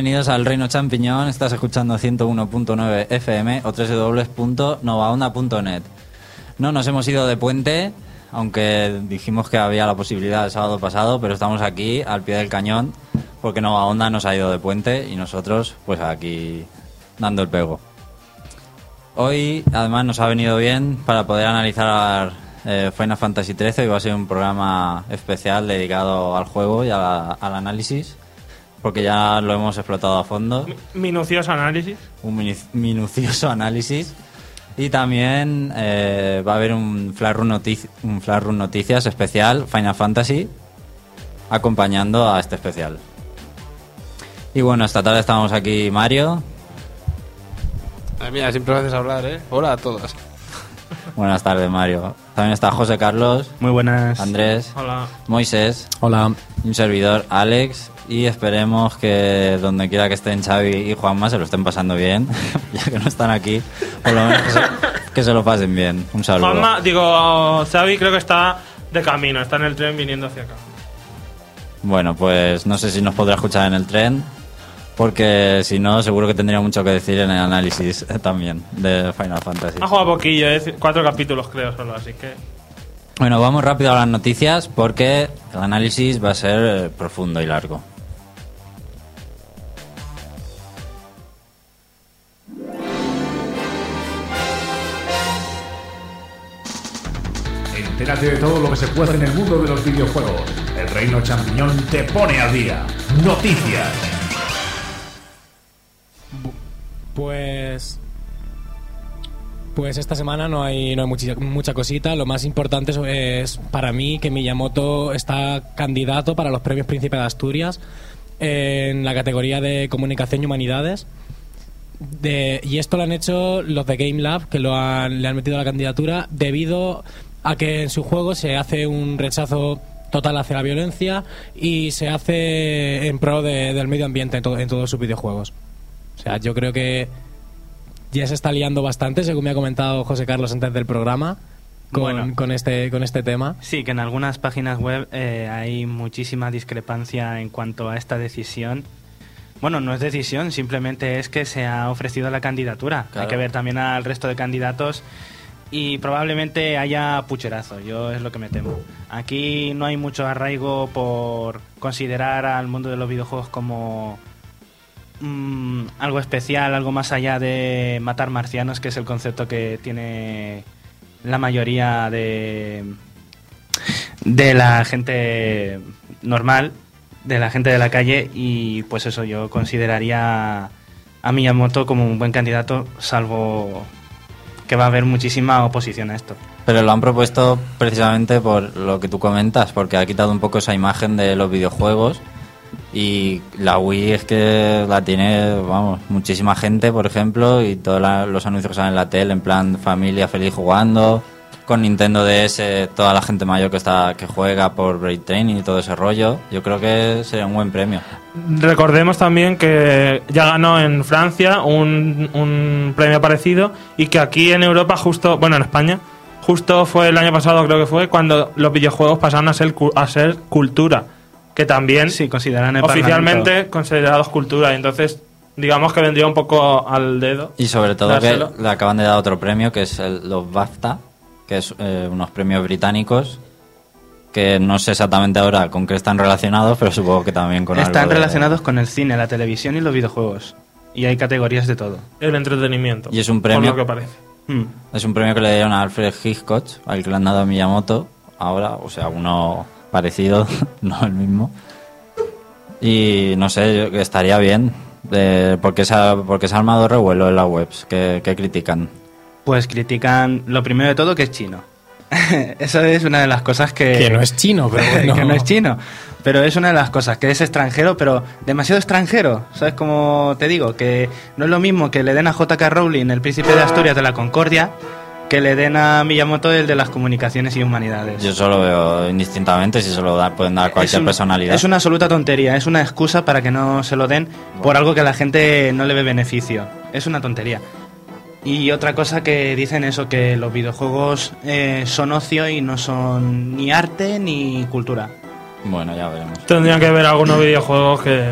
Bienvenidos al Reino Champiñón, estás escuchando 101.9 FM o www.novaonda.net. No nos hemos ido de puente, aunque dijimos que había la posibilidad el sábado pasado, pero estamos aquí al pie del cañón porque Nova Onda nos ha ido de puente y nosotros pues aquí dando el pego. Hoy además nos ha venido bien para poder analizar eh, Final Fantasy XIII y va a ser un programa especial dedicado al juego y al análisis porque ya lo hemos explotado a fondo Minucioso análisis. un minu- minucioso análisis y también eh, va a haber un Flash Run, notic- un Flash Run Noticias especial Final Fantasy acompañando a este especial. Y bueno, esta tarde estamos aquí Mario. Ay, mira, siempre me haces hablar, ¿eh? Hola a todos. Buenas tardes Mario. También está José Carlos, Muy buenas. Andrés, Hola. Moisés, Hola. y un servidor Alex y esperemos que donde quiera que estén Xavi y Juanma se lo estén pasando bien, ya que no están aquí, por lo menos que se, que se lo pasen bien. Un saludo. Juanma, digo, Xavi creo que está de camino, está en el tren viniendo hacia acá. Bueno, pues no sé si nos podrá escuchar en el tren, porque si no, seguro que tendría mucho que decir en el análisis también de Final Fantasy. Ha jugado poquillo, ¿eh? cuatro capítulos creo solo, así que... Bueno, vamos rápido a las noticias porque el análisis va a ser eh, profundo y largo. Entérate de todo lo que se puede en el mundo de los videojuegos. El Reino Champiñón te pone al día. Noticias. Pues. Pues esta semana no hay, no hay mucha, mucha cosita. Lo más importante es, para mí que Miyamoto está candidato para los premios Príncipe de Asturias en la categoría de Comunicación y Humanidades. De- y esto lo han hecho los de Game Lab, que lo han, le han metido a la candidatura debido a que en su juego se hace un rechazo total hacia la violencia y se hace en pro de- del medio ambiente en, to- en todos sus videojuegos. O sea, yo creo que ya se está liando bastante, según me ha comentado José Carlos antes del programa, con, Bueno. con este, con este tema. Sí, que en algunas páginas web eh, hay muchísima discrepancia en cuanto a esta decisión. Bueno, no es decisión, simplemente es que se ha ofrecido la candidatura. Claro. Hay que ver también al resto de candidatos y probablemente haya pucherazo, yo es lo que me temo. Aquí no hay mucho arraigo por considerar al mundo de los videojuegos como mm, algo especial, algo más allá de matar marcianos, que es el concepto que tiene la mayoría de, de la gente normal, de la gente de la calle, y pues eso, yo consideraría a Miyamoto como un buen candidato, salvo que va a haber muchísima oposición a esto. Pero lo han propuesto precisamente por lo que tú comentas, porque ha quitado un poco esa imagen de los videojuegos y la Wii es que la tiene, vamos, muchísima gente, por ejemplo, y todos los anuncios que salen en la tele, en plan familia feliz jugando, con Nintendo DS, toda la gente mayor que está que juega por Break Training y todo ese rollo, yo creo que sería un buen premio. Recordemos también que ya ganó en Francia un, un premio parecido y que aquí en Europa justo, bueno, en España, justo fue el año pasado creo que fue cuando los videojuegos pasaron a ser, a ser cultura, que también Sí, consideran el oficialmente Parlamento- considerados cultura, y entonces digamos que vendría un poco al dedo. Y sobre todo Dárselo. que le acaban de dar otro premio, que es el- los BAFTA, que es eh, unos premios británicos, que no sé exactamente ahora con qué están relacionados, pero supongo que también con Están algo de- relacionados con el cine, la televisión y los videojuegos. Y hay categorías de todo. El entretenimiento. Y es un por premio- lo que parece. Mm. Es un premio que le dieron a Alfred Hitchcock, al que le han dado a Miyamoto, ahora, o sea, uno parecido, no el mismo. Y no sé, estaría bien, eh, porque, se ha, porque se ha armado revuelo en las webs, que, que critican. Pues critican lo primero de todo que es chino. Eso es una de las cosas que... Que no es chino, pero bueno. que no es chino. Pero es una de las cosas, que es extranjero, pero demasiado extranjero. ¿Sabes cómo te digo? Que no es lo mismo que le den a J.K. Rowling el príncipe de Asturias de la Concordia que le den a Miyamoto el de las comunicaciones y humanidades. Yo solo veo indistintamente si se lo da, pueden dar a cualquier es un- personalidad. Es una absoluta tontería, es una excusa para que no se lo den por algo que a la gente no le ve beneficio. Es una tontería. Y otra cosa que dicen eso, que los videojuegos eh, son ocio y no son ni arte ni cultura. Bueno, ya veremos. Tendrían que ver algunos videojuegos que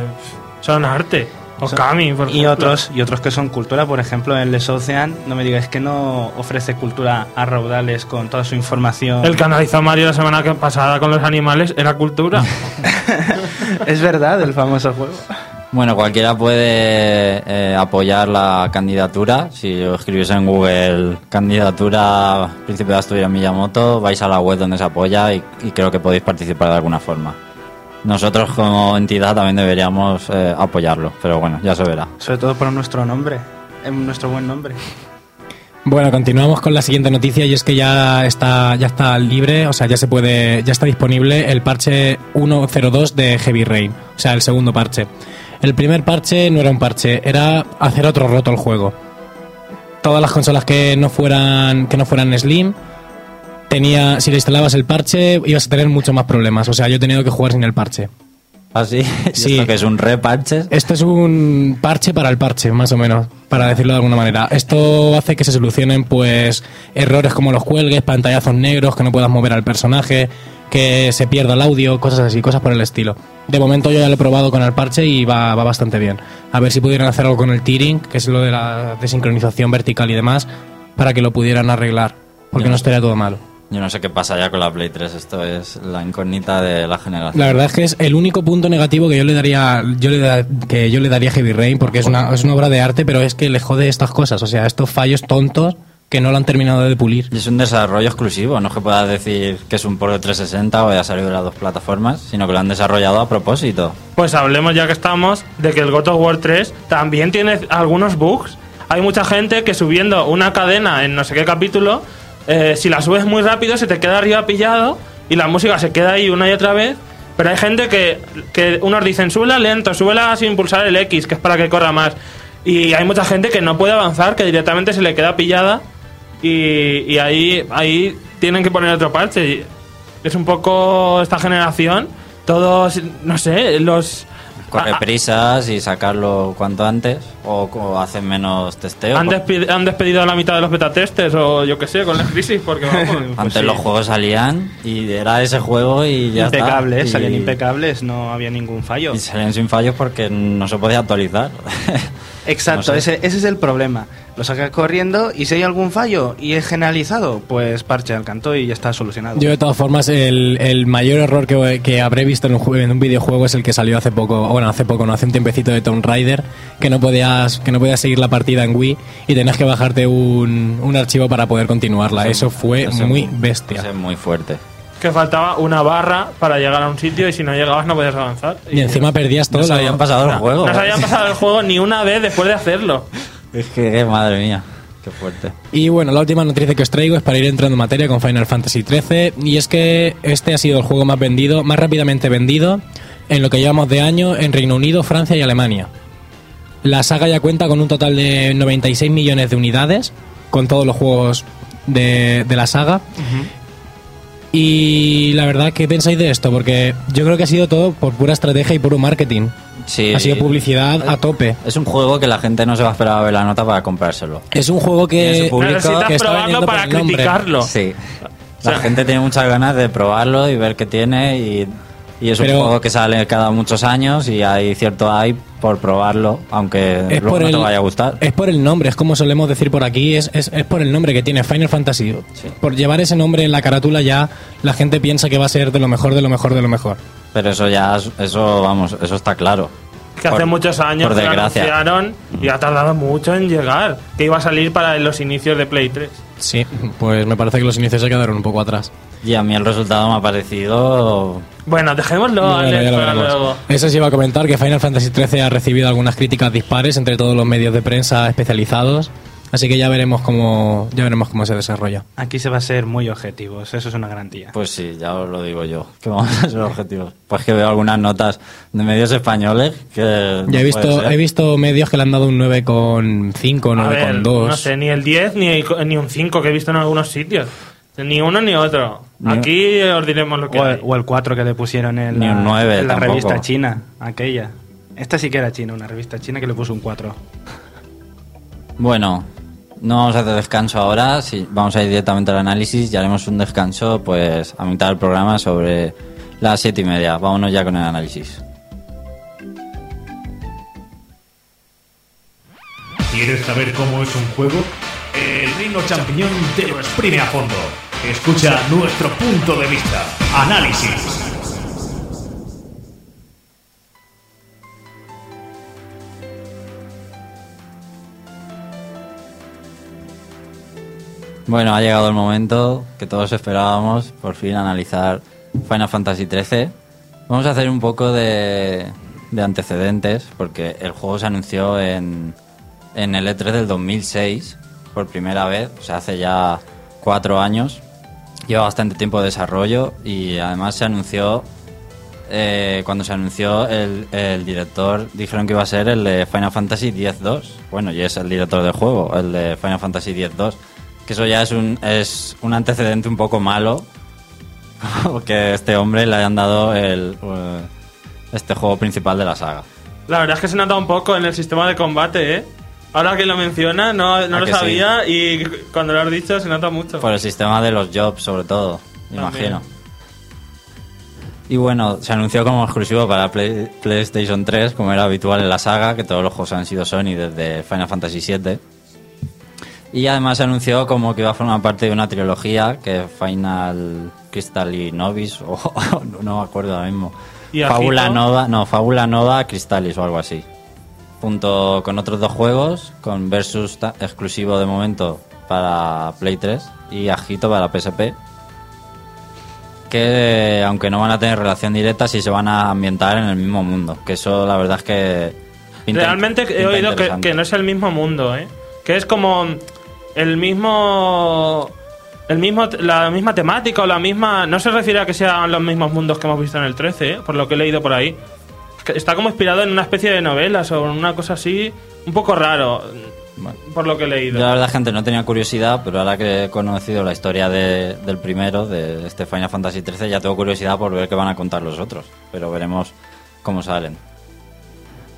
son arte. Okami, por y otros y otros que son cultura, por ejemplo, el Les Ocean, no me digáis que no ofrece cultura a raudales con toda su información. El que analizó Mario la semana que- pasada con los animales era cultura. es verdad, el famoso juego. Bueno, cualquiera puede eh, apoyar la candidatura. Si lo escribís en Google, candidatura Príncipe de Asturias Miyamoto, vais a la web donde se apoya y, y creo que podéis participar de alguna forma. Nosotros como entidad también deberíamos eh, apoyarlo, pero bueno, ya se verá. Sobre todo por nuestro nombre, eh, nuestro buen nombre. Bueno, continuamos con la siguiente noticia y es que ya está, ya está libre, o sea, ya se puede, ya está disponible el parche 1.02 de Heavy Rain, o sea, el segundo parche. El primer parche no era un parche, era hacer otro roto el juego. Todas las consolas que no fueran, que no fueran Slim, tenía, si le instalabas el parche, ibas a tener muchos más problemas. O sea, yo he tenido que jugar sin el parche. ¿Así? Sí. ¿Esto que es un reparches? Esto es un parche para el parche, más o menos, para decirlo de alguna manera. Esto hace que se solucionen, pues, errores como los cuelgues, pantallazos negros, que no puedas mover al personaje, que se pierda el audio, cosas así, cosas por el estilo. De momento yo ya lo he probado con el parche y va, va bastante bien. A ver si pudieran hacer algo con el tearing, que es lo de la desincronización vertical y demás, para que lo pudieran arreglar, porque no estaría todo malo. Yo no sé qué pasa ya con la Play 3, esto es la incógnita de la generación. La verdad es que es el único punto negativo que yo le daría yo le da- que yo le daría a Heavy Rain porque es una, es una obra de arte, pero es que le jode estas cosas, o sea, estos fallos tontos que no lo han terminado de pulir. Y es un desarrollo exclusivo, no es que puedas decir que es un port de 360 o haya salido de las dos plataformas, sino que lo han desarrollado a propósito. Pues hablemos ya que estamos de que el God of War 3 también tiene algunos bugs. Hay mucha gente que subiendo una cadena en no sé qué capítulo, eh, si la subes muy rápido se te queda arriba pillado y la música se queda ahí una y otra vez. Pero hay gente que, que unos dicen súbela lento, súbela sin pulsar el X, que es para que corra más. Y hay mucha gente que no puede avanzar, que directamente se le queda pillada y, y ahí, ahí tienen que poner otro parche. Es un poco esta generación, todos, no sé, los... Corre prisas y sacarlo cuanto antes o, o hacen menos testeo. Han, despi- han despedido a la mitad de los beta testers o yo qué sé, con la crisis, porque vamos. Antes los juegos salían y era ese juego y ya está. impecables, Y- salían impecables, no había ningún fallo. Y salían sin fallos porque no se podía actualizar. Exacto, No sé. ese, ese es el problema. Lo sacas corriendo y si hay algún fallo y es generalizado, pues parche al canto y ya está solucionado. Yo de todas formas el, el mayor error que, que habré visto en un, jue- en un videojuego es el que salió hace poco, bueno, hace poco, no, hace un tiempecito de Tomb Raider, que no podías que no podías seguir la partida en Wii y tenías que bajarte un, un archivo para poder continuarla. Eso fue muy bestia. es muy fuerte. Que faltaba una barra para llegar a un sitio y si no llegabas no podías avanzar. Y encima perdías todo. No se lo- habían pasado el juego. No se había pasado el juego ni una vez después de hacerlo. Es que, madre mía, qué fuerte. Y bueno, la última noticia que os traigo es para ir entrando en materia con Final Fantasy XIII. Y es que este ha sido el juego más vendido, más rápidamente vendido en lo que llevamos de año en Reino Unido, Francia y Alemania. La saga ya cuenta con un total de 96 millones de unidades, con todos los juegos de, de la saga. Y la verdad, ¿qué pensáis de esto? Porque yo creo que ha sido todo por pura estrategia y puro marketing. Sí, Ha sido publicidad a tope. Es un juego que la gente no se va a esperar a ver la nota para comprárselo. Es un juego que, su público Necesitas que está probarlo para criticarlo. Sí. La sea- gente tiene muchas ganas de probarlo y ver qué tiene y, y es un Pero- juego que sale cada muchos años y hay cierto hype por probarlo, aunque es luego por, no el, te vaya a gustar. es por el nombre, es como solemos decir por aquí, es, es, es por el nombre que tiene Final Fantasy. Sí. Por llevar ese nombre en la carátula ya la gente piensa que va a ser de lo mejor, de lo mejor, de lo mejor. Pero eso ya, es- eso vamos, eso está claro. Que hace Por- muchos años que anunciaron y ha tardado mucho en llegar. Que iba a salir para los inicios de Play 3. Sí, pues me parece que los inicios se quedaron un poco atrás. Y a mí el resultado me ha parecido Bueno, dejémoslo, Bueno, Alex, ya lo para veremos. luego. Eso sí iba a comentar que Final Fantasy XIII ha recibido algunas críticas dispares entre todos los medios de prensa especializados, así que ya veremos cómo ya veremos cómo se desarrolla. Aquí se va a ser muy objetivos, eso es una garantía. Pues sí, ya os lo digo yo, que vamos a ser objetivos. Pues que veo algunas notas de medios españoles que... Ya no he visto he visto medios que le han dado un 9,5, A ver, 9,2. no sé, ni el 10 ni, ni un 5 que he visto en algunos sitios. Ni uno ni otro. Ni- Aquí os diremos lo que O hay. el, o el 4 que le pusieron en Ni la, en la revista china, aquella. Esta sí que era china, una revista china que le puso un 4. Bueno, No vamos a hacer descanso ahora, vamos a ir directamente al análisis y haremos un descanso pues a mitad del programa sobre las siete y media. Vámonos ya con el análisis. ¿Quieres saber cómo es un juego? El Reino Champiñón te lo exprime a fondo. Escucha nuestro punto de vista. Análisis. Bueno, ha llegado el momento que todos esperábamos, por fin analizar Final Fantasy XIII. Vamos a hacer un poco de, de antecedentes, porque el juego se anunció en, en el E3 del 2006 por primera vez, o sea, hace ya cuatro años. Lleva bastante tiempo de desarrollo y además se anunció, eh, cuando se anunció el, el director, dijeron que iba a ser el de Final Fantasy X-2. Bueno, y es el director del juego, el de Final Fantasy X-2. Que eso ya es un, es un antecedente un poco malo, que este hombre le hayan dado el, eh, este juego principal de la saga. La verdad es que se nota un poco en el sistema de combate, ¿eh? Ahora que lo menciona, no, no ¿A lo sí? sabía y cuando lo has dicho se nota mucho. Por el sistema de los jobs, sobre todo, me También. imagino. Y bueno, se anunció como exclusivo para Play- PlayStation 3, como era habitual en la saga, que todos los juegos han sido Sony desde Final Fantasy VII. Y además anunció como que iba a formar parte de una trilogía, que Final Crystal y Novis, o no, no me acuerdo ahora mismo. ¿Y Fábula? Nova, no, Fábula Nova Crystallis o algo así. Junto con otros dos juegos, con Versus exclusivo de momento para Play 3 y Agito para PSP. Que aunque no van a tener relación directa, sí se van a ambientar en el mismo mundo. Que eso la verdad es que... pinta- Realmente he oído que, que no es el mismo mundo, ¿eh? Que es como el mismo... El mismo, la misma temática o la misma... No se refiere a que sean los mismos mundos que hemos visto en el 13, ¿eh? Por lo que he leído por ahí. Está como inspirado en una especie de novelas o en una cosa así... Un poco raro, Bueno. por lo que he leído. Yo la verdad, gente, no tenía curiosidad, pero ahora que he conocido la historia de- del primero, de este Final Fantasy XIII, ya tengo curiosidad por ver qué van a contar los otros. Pero veremos cómo salen.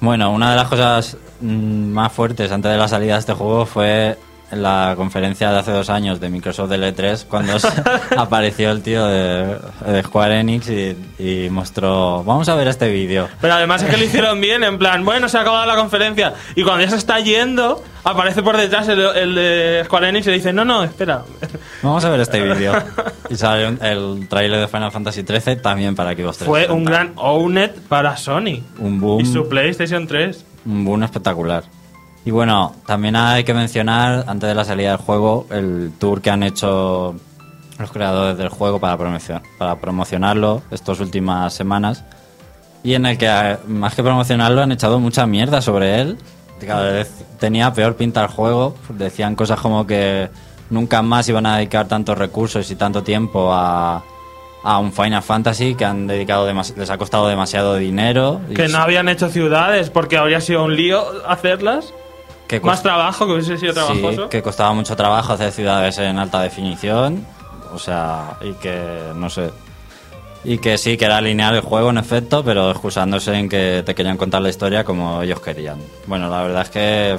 Bueno, una de las cosas mm, más fuertes antes de la salida de este juego fue en la conferencia de hace dos años de Microsoft del E3, cuando apareció el tío de, de Square Enix y, y mostró... Vamos a ver este vídeo. Pero además es que lo hicieron bien, en plan, bueno, se ha acabado la conferencia. Y cuando ya se está yendo, aparece por detrás el, el de Square Enix y le dice, no, no, espera. Vamos a ver este vídeo. Y sale un- el tráiler de Final Fantasy XIII también para Xbox 360. Fue un gran Owned para Sony. Un boom. Y su PlayStation 3. Un boom espectacular. Y bueno, también hay que mencionar, antes de la salida del juego, el tour que han hecho los creadores del juego para, promocion- para promocionarlo estas últimas semanas. Y en el que, eh, más que promocionarlo, han echado mucha mierda sobre él. Cada vez tenía peor pinta el juego. Decían cosas como que nunca más iban a dedicar tantos recursos y tanto tiempo a, a un Final Fantasy que han dedicado les ha costado demasiado dinero. Que no habían hecho ciudades porque habría sido un lío hacerlas. Que Más trabajo, que hubiese sido Sí, trabajoso. que costaba mucho trabajo hacer ciudades en alta definición. O sea, y que, no sé. Y que sí, que era lineal el juego, en efecto, pero excusándose en que te querían contar la historia como ellos querían. Bueno, la verdad es que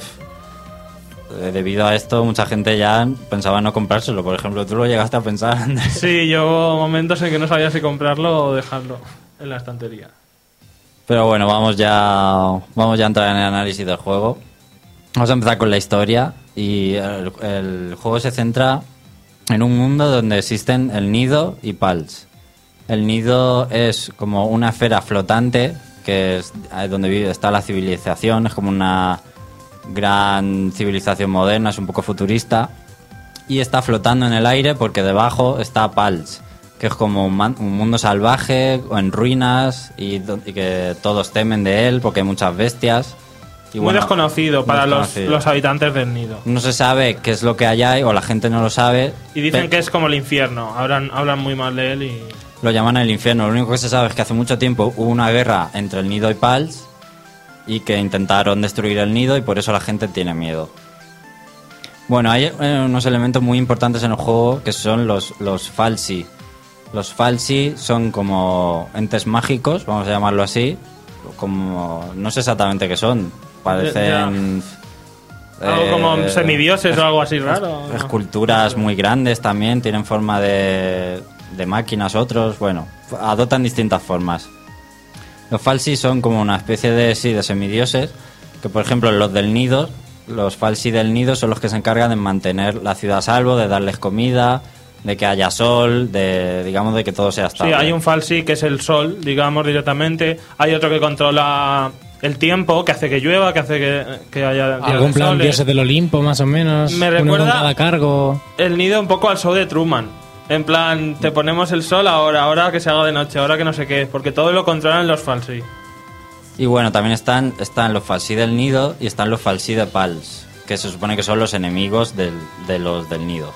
eh, debido a esto mucha gente ya pensaba en no comprárselo. Por ejemplo, tú lo llegaste a pensar. Andrés? Sí, yo momentos en que no sabía si comprarlo o dejarlo en la estantería. Pero bueno, vamos ya, vamos ya a entrar en el análisis del juego. Vamos a empezar con la historia y el, juego se centra en un mundo donde existen el nido y Pals. El nido es como una esfera flotante que es donde vive, está la civilización, es como una gran civilización moderna, es un poco futurista y está flotando en el aire porque debajo está Pals, que es como un, mundo salvaje en ruinas y que todos temen de él porque hay muchas bestias. Y Muy bueno, desconocido para los, desconocido. los habitantes del nido. No se sabe qué es lo que hay o la gente no lo sabe. Y dicen que es como el infierno. Hablan, hablan muy mal de él y... Lo llaman el infierno. Lo único que se sabe es que hace mucho tiempo hubo una guerra entre el nido y Pals y que intentaron destruir el nido y por eso la gente tiene miedo. Bueno, hay eh, unos elementos muy importantes en el juego que son los, los falsi. Los falsi son como entes mágicos, vamos a llamarlo así. Como, no sé exactamente qué son. Parecen Algo eh, como semidioses o algo así raro. ¿no? esculturas muy grandes también, tienen forma de, de máquinas otros, bueno, adoptan distintas formas. Los falsi son como una especie de, sí, de semidioses, que por ejemplo los del nido, los falsi del nido son los que se encargan de mantener la ciudad a salvo, de darles comida, de que haya sol, de digamos de que todo sea Sí, estable. hay un falsi que es el sol, digamos, directamente. Hay otro que controla el tiempo, que hace que llueva, que hace que, que haya Algún plan soles. dioses del Olimpo, más o menos. Me uno con recuerda- cada cargo. El nido un poco al show de Truman. En plan, te ponemos el sol ahora, ahora que se haga de noche, ahora que no sé qué, porque todo lo controlan los falsi. Y bueno, también están, están los falsi del nido y están los falsi de Pals, que se supone que son los enemigos del- de los del nido.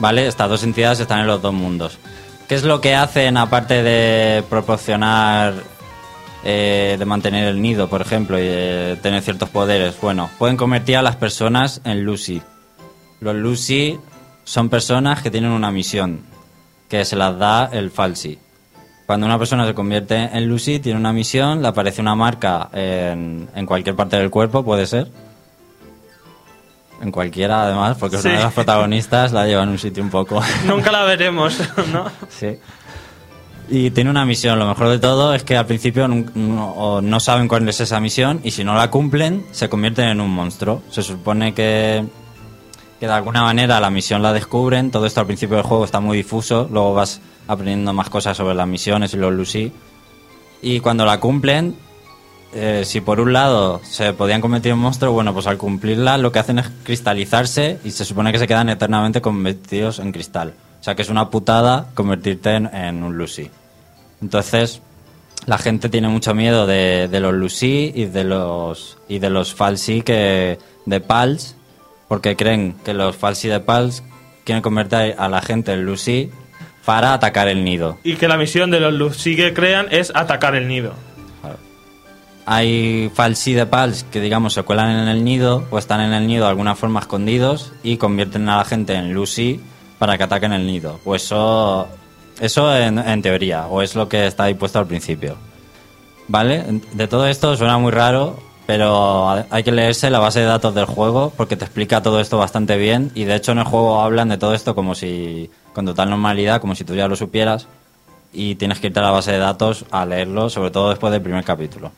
¿Vale? Estas dos entidades están en los dos mundos. ¿Qué es lo que hacen aparte de proporcionar, eh, de mantener el nido, por ejemplo, y de tener ciertos poderes? Bueno, pueden convertir a las personas en Lucy. Los Lucy son personas que tienen una misión, que se las da el Falsi. Cuando una persona se convierte en Lucy, tiene una misión, le aparece una marca en, en cualquier parte del cuerpo, puede ser. En cualquiera, además, porque Sí. una de las protagonistas la lleva en un sitio un poco. Nunca la veremos, ¿no? sí. Y tiene una misión. Lo mejor de todo es que al principio no saben cuál es esa misión y si no la cumplen, se convierten en un monstruo. Se supone que, que de alguna manera la misión la descubren. Todo esto al principio del juego está muy difuso. Luego vas aprendiendo más cosas sobre las misiones y los Lucy. Y cuando la cumplen, eh, si por un lado se podían convertir en monstruos, bueno, pues al cumplirla lo que hacen es cristalizarse y se supone que se quedan eternamente convertidos en cristal. O sea que es una putada convertirte en, en un Lucy. Entonces, la gente tiene mucho miedo de, de los Lucy y de los y de los Falsi que de Pals, porque creen que los Falsi de Pals quieren convertir a la gente en Lucy para atacar el nido. Y que la misión de los Lucy que crean es atacar el nido. Hay falsi de pals que, digamos, se cuelan en el nido o están en el nido de alguna forma escondidos y convierten a la gente en Lucy para que ataquen el nido. Pues eso, eso en, en teoría, o es lo que está ahí puesto al principio. ¿Vale? De todo esto suena muy raro, pero hay que leerse la base de datos del juego porque te explica todo esto bastante bien y de hecho en el juego hablan de todo esto como si, con total normalidad, como si tú ya lo supieras y tienes que irte a la base de datos a leerlo, sobre todo después del primer capítulo.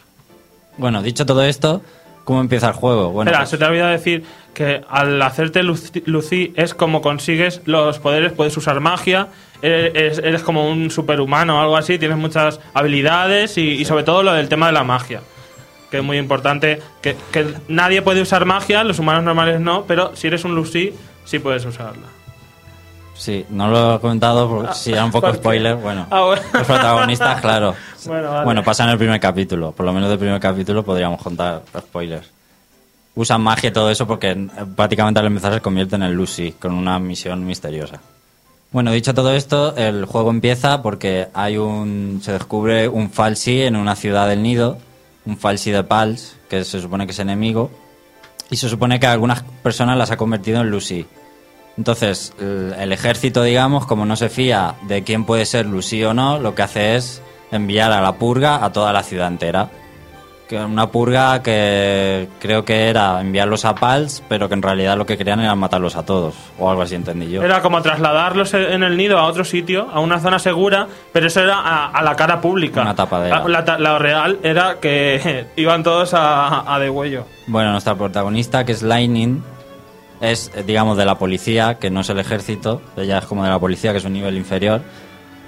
Bueno, dicho todo esto, ¿cómo empieza el juego? Bueno, Espera, pues- se te olvidado decir que al hacerte Lucy, es como consigues los poderes, puedes usar magia, eres, eres como un superhumano o algo así, tienes muchas habilidades y, y sobre todo lo del tema de la magia. Que es muy importante, que, que nadie puede usar magia, los humanos normales no, pero si eres un Lucy, sí puedes usarla. sí, no lo he comentado porque si era un poco spoiler. Bueno, Ah, bueno. los protagonistas, claro. Bueno, vale. Bueno, pasa en el primer capítulo. Por lo menos del primer capítulo podríamos contar spoilers. Usan magia y todo eso porque eh, prácticamente al empezar se convierten en Lucy con una misión misteriosa. Bueno, dicho todo esto, el juego empieza porque hay un se descubre un falsi en una ciudad del nido, un falsi de Pals, que se supone que es enemigo, y se supone que algunas personas las ha convertido en Lucy. Entonces, el, el ejército, digamos, como no se fía de quién puede ser Lucy o no, lo que hace es enviar a la purga a toda la ciudad entera. Una purga que creo que era enviarlos a Pals, pero que en realidad lo que querían era matarlos a todos, o algo así entendí yo. Era como trasladarlos en el nido a otro sitio, a una zona segura, pero eso era a, a la cara pública. Una tapadera. La, la la real era que iban todos a, a degüello. Bueno, nuestra protagonista, que es Lightning, es, digamos, de la policía, que no es el ejército, ella es como de la policía, que es un nivel inferior,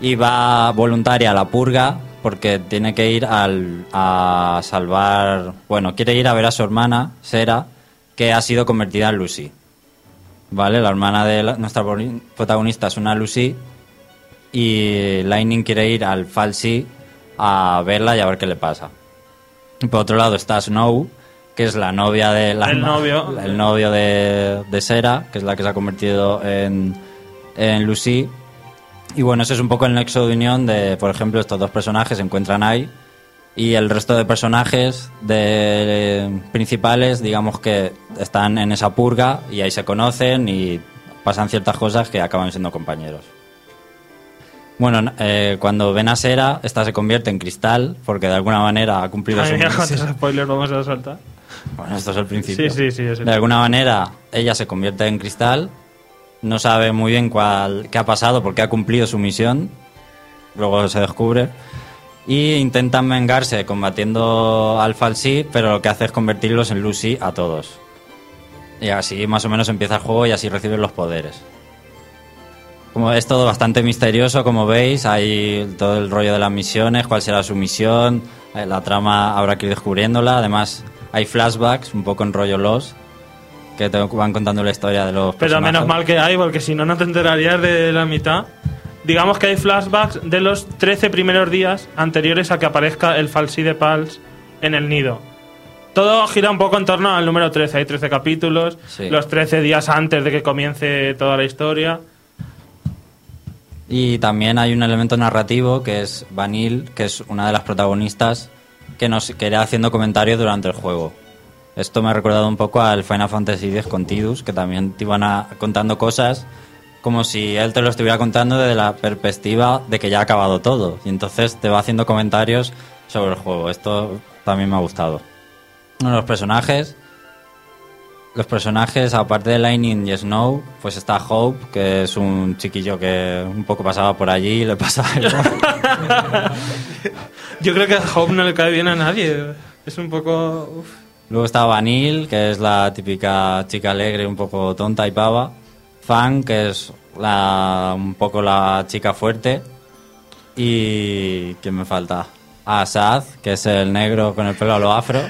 y va voluntaria a la purga porque tiene que ir al, a salvar, bueno, quiere ir a ver a su hermana, Sera, que ha sido convertida en Lucy. ¿Vale? La hermana de la- nuestra pro- protagonista es una Lucy y Lightning quiere ir al Falsi a verla y a ver qué le pasa. Y por otro lado está Snow, que es la novia de la El novio. el novio de, de Sera, que es la que se ha convertido en, en Lucy. Y bueno, ese es un poco el nexo de unión de, por ejemplo, estos dos personajes se encuentran ahí y el resto de personajes de, principales, digamos que están en esa purga y ahí se conocen y pasan ciertas cosas que acaban siendo compañeros. Bueno, eh, cuando ven a Sera, esta se convierte en cristal porque de alguna manera ha cumplido Ay, su mira, misión. cuántos spoilers vamos a soltar. Bueno, esto es el principio. Sí, sí, sí, es el- De alguna manera, ella se convierte en cristal, no sabe muy bien cuál, qué ha pasado porque ha cumplido su misión, luego se descubre, y intentan vengarse combatiendo al Falsi, pero lo que hace es convertirlos en Lucy a todos. Y así más o menos empieza el juego y así reciben los poderes. Como es todo bastante misterioso, como veis, hay todo el rollo de las misiones, cuál será su misión, eh, la trama habrá que ir descubriéndola, además hay flashbacks, un poco en rollo Los, que te van contando la historia de los Pero personajes. menos mal que hay, porque si no, no te enterarías de la mitad. Digamos que hay flashbacks de los 13 primeros días anteriores a que aparezca el Falsi de Pals en el nido. Todo gira un poco en torno al número 13. Hay 13 capítulos, Sí. los 13 días antes de que comience toda la historia. Y también hay un elemento narrativo que es Vanille, que es una de las protagonistas que nos que irá haciendo comentarios durante el juego. Esto me ha recordado un poco al Final Fantasy X con Tidus, que también te iban contando cosas como si él te lo estuviera contando desde la perspectiva de que ya ha acabado todo. Y entonces te va haciendo comentarios sobre el juego. Esto también me ha gustado. Bueno, los personajes. Los personajes, aparte de Lightning y Snow, pues está Hope, que es un chiquillo que un poco pasaba por allí y le pasaba. Yo creo que a Hope no le cae bien a nadie. Es un poco. Luego está Vanille, que es la típica chica alegre, un poco tonta y pava. Fan, que es la, un poco la chica fuerte. Y. ¿Quién me falta? Ah, Sad, que es el negro con el pelo a lo afro.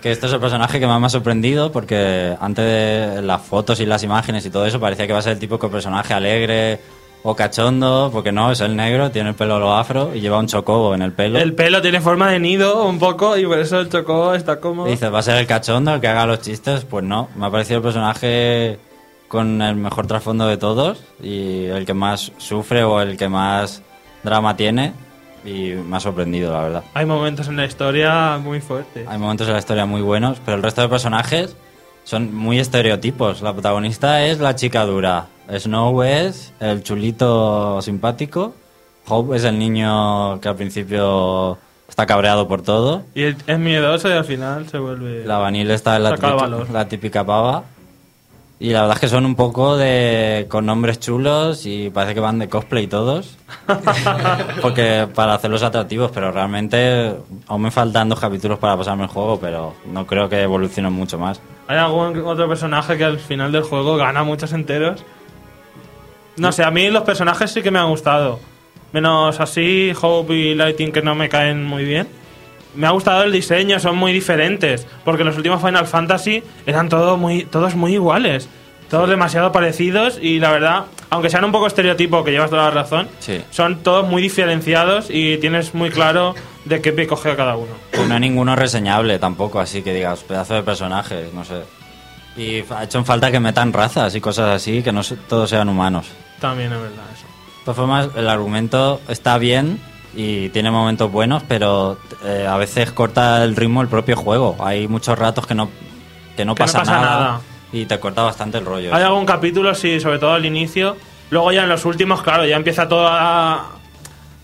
Que este es el personaje que más me ha sorprendido porque antes de las fotos y las imágenes y todo eso parecía que va a ser el típico personaje alegre o cachondo, porque no, es el negro, tiene el pelo lo afro y lleva un chocobo en el pelo. El pelo tiene forma de nido un poco y por eso el chocó está como. Y dices, ¿va a ser el cachondo el que haga los chistes? Pues no, me ha parecido el personaje con el mejor trasfondo de todos y el que más sufre o el que más drama tiene y me ha sorprendido, la verdad. Hay momentos en la historia muy fuertes. Hay momentos en la historia muy buenos, pero el resto de personajes son muy estereotipos. La protagonista es la chica dura, Snow es el chulito simpático, Hope es el niño que al principio está cabreado por todo. Y es miedoso y al final se vuelve. La Vanille está en la, típica- la típica pava. Y la verdad es que son un poco de con nombres chulos y parece que van de cosplay todos. Porque para hacerlos atractivos, pero realmente aún me faltan dos capítulos para pasarme el juego, pero no creo que evolucionen mucho más. ¿Hay algún otro personaje que al final del juego gana muchos enteros? No sé, a mí los personajes sí que me han gustado. Menos así, Hope y Lighting que no me caen muy bien. Me ha gustado el diseño, son muy diferentes. Porque los últimos Final Fantasy eran todo muy, todos muy iguales. Todos demasiado parecidos y la verdad, aunque sean un poco estereotipo, que llevas toda la razón, Sí. son todos muy diferenciados y tienes muy claro de qué pie coge cada uno. Pues no hay ninguno reseñable tampoco, así que digas, pedazo de personajes, no sé. Y ha hecho en falta que metan razas y cosas así, que no todos sean humanos. También es verdad eso. De todas formas, el argumento está bien y tiene momentos buenos, pero eh, a veces corta el ritmo el propio juego. Hay muchos ratos que no, que no, Que no pasa, pasa nada, nada. y te corta bastante el rollo. Hay algún capítulo, sí, sobre todo al inicio. Luego ya en los últimos, claro, ya empieza todo a,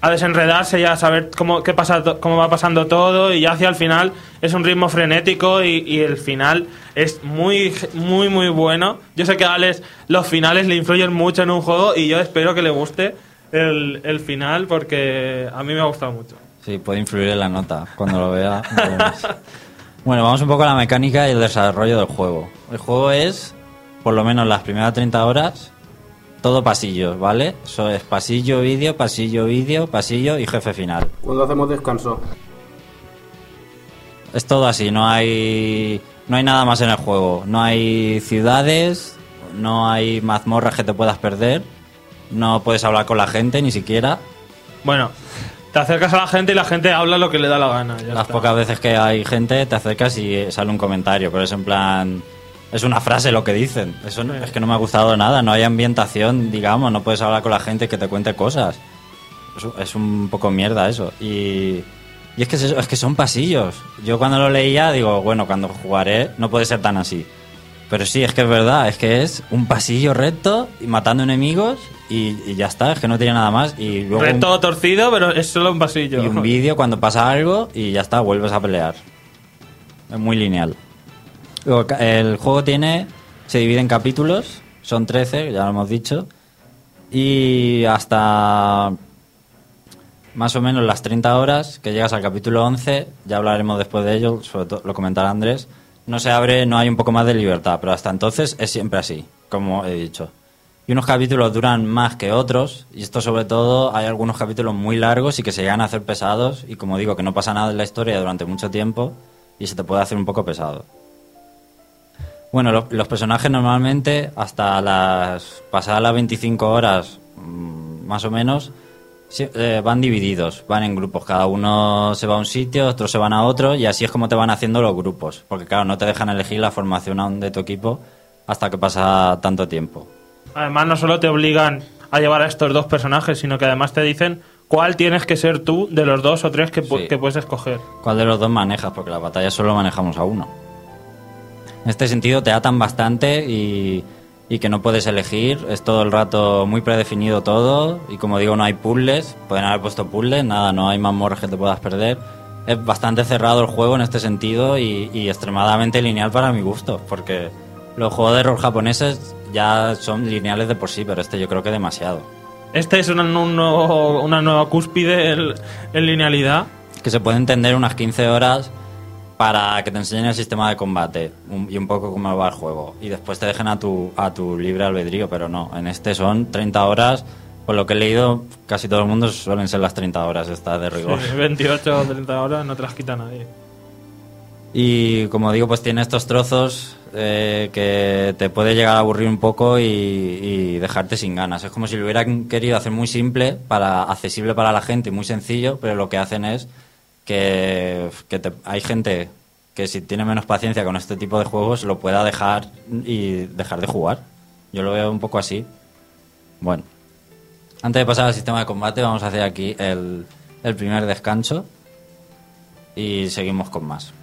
a desenredarse, ya a saber cómo, qué pasa, cómo va pasando todo y ya hacia el final es un ritmo frenético y, y el final es muy, muy, muy bueno. Yo sé que a Alex los finales le influyen mucho en un juego y yo espero que le guste el, el final porque a mí me ha gustado mucho. Sí, puede influir en la nota cuando lo vea. bueno, vamos un poco a la mecánica y el desarrollo del juego. El juego es, por lo menos las primeras 30 horas, todo pasillos, ¿vale? Eso es pasillo, vídeo, pasillo, vídeo, pasillo y jefe final. Cuando hacemos descanso. Es todo así, no hay no hay nada más en el juego. No hay ciudades, no hay mazmorras que te puedas perder, no puedes hablar con la gente ni siquiera. Bueno, te acercas a la gente y la gente habla lo que le da la gana. ya Las está. pocas veces que hay gente te acercas y sale un comentario, pero es en plan es una frase lo que dicen. Eso no- es que no me ha gustado nada, no hay ambientación, digamos, no puedes hablar con la gente que te cuente cosas. Es, un- es un poco mierda eso. Y, y es, que es, eso, es que son pasillos. Yo cuando lo leía digo, bueno, cuando jugaré no puede ser tan así. Pero sí, es que es verdad, es que es un pasillo recto y matando enemigos y, y ya está, es que no tiene nada más. Y luego un- Recto torcido, pero es solo un pasillo. y un vídeo cuando pasa algo y ya está, vuelves a pelear. Es muy lineal. El juego tiene. Se divide en capítulos. Son 13, ya lo hemos dicho. Y hasta. Más o menos las 30 horas que llegas al capítulo 11, ya hablaremos después de ello, sobre todo lo comentará Andrés. No se abre, no hay un poco más de libertad, pero hasta entonces es siempre así, como he dicho. Y unos capítulos duran más que otros, y esto sobre todo hay algunos capítulos muy largos y que se llegan a hacer pesados, y como digo, que no pasa nada en la historia durante mucho tiempo, y se te puede hacer un poco pesado. Bueno, lo- los personajes normalmente, hasta las pasadas las 25 horas, mm, más o menos, eh, van divididos, van en grupos. Cada uno se va a un sitio, otros se van a otro, y así es como te van haciendo los grupos. Porque claro, no te dejan elegir la formación aún de tu equipo hasta que pasa tanto tiempo. Además, no solo te obligan a llevar a estos dos personajes, sino que además te dicen cuál tienes que ser tú de los dos o tres que, Sí. que puedes escoger. ¿Cuál de los dos manejas? Porque la batalla solo manejamos a uno. En este sentido te atan bastante y, y que no puedes elegir. Es todo el rato muy predefinido todo. Y como digo, no hay puzzles. Pueden haber puesto puzzles, nada, no hay mazmorras que te puedas perder. Es bastante cerrado el juego en este sentido y, y extremadamente lineal para mi gusto. Porque los juegos de rol japoneses ya son lineales de por sí, pero este yo creo que demasiado. Este es una, un nuevo- una nueva cúspide en, en linealidad. que se puede entender unas 15 horas para que te enseñen el sistema de combate un- y un poco cómo va el juego. Y después te dejen a tu, a tu libre albedrío, pero no. En este son 30 horas. Por lo que he leído, casi todo el mundo suelen ser las 30 horas estas de rigor. Sí, 28 o 30 horas no te las quita nadie. Y como digo, pues tiene estos trozos eh, que te puede llegar a aburrir un poco y, y dejarte sin ganas. Es como si lo hubieran querido hacer muy simple, para accesible para la gente y muy sencillo, pero lo que hacen es que, te- hay gente que si tiene menos paciencia con este tipo de juegos lo pueda dejar y dejar de jugar. Yo lo veo un poco así. Bueno, antes de pasar al sistema de combate vamos a hacer aquí el, el primer descanso y seguimos con más.「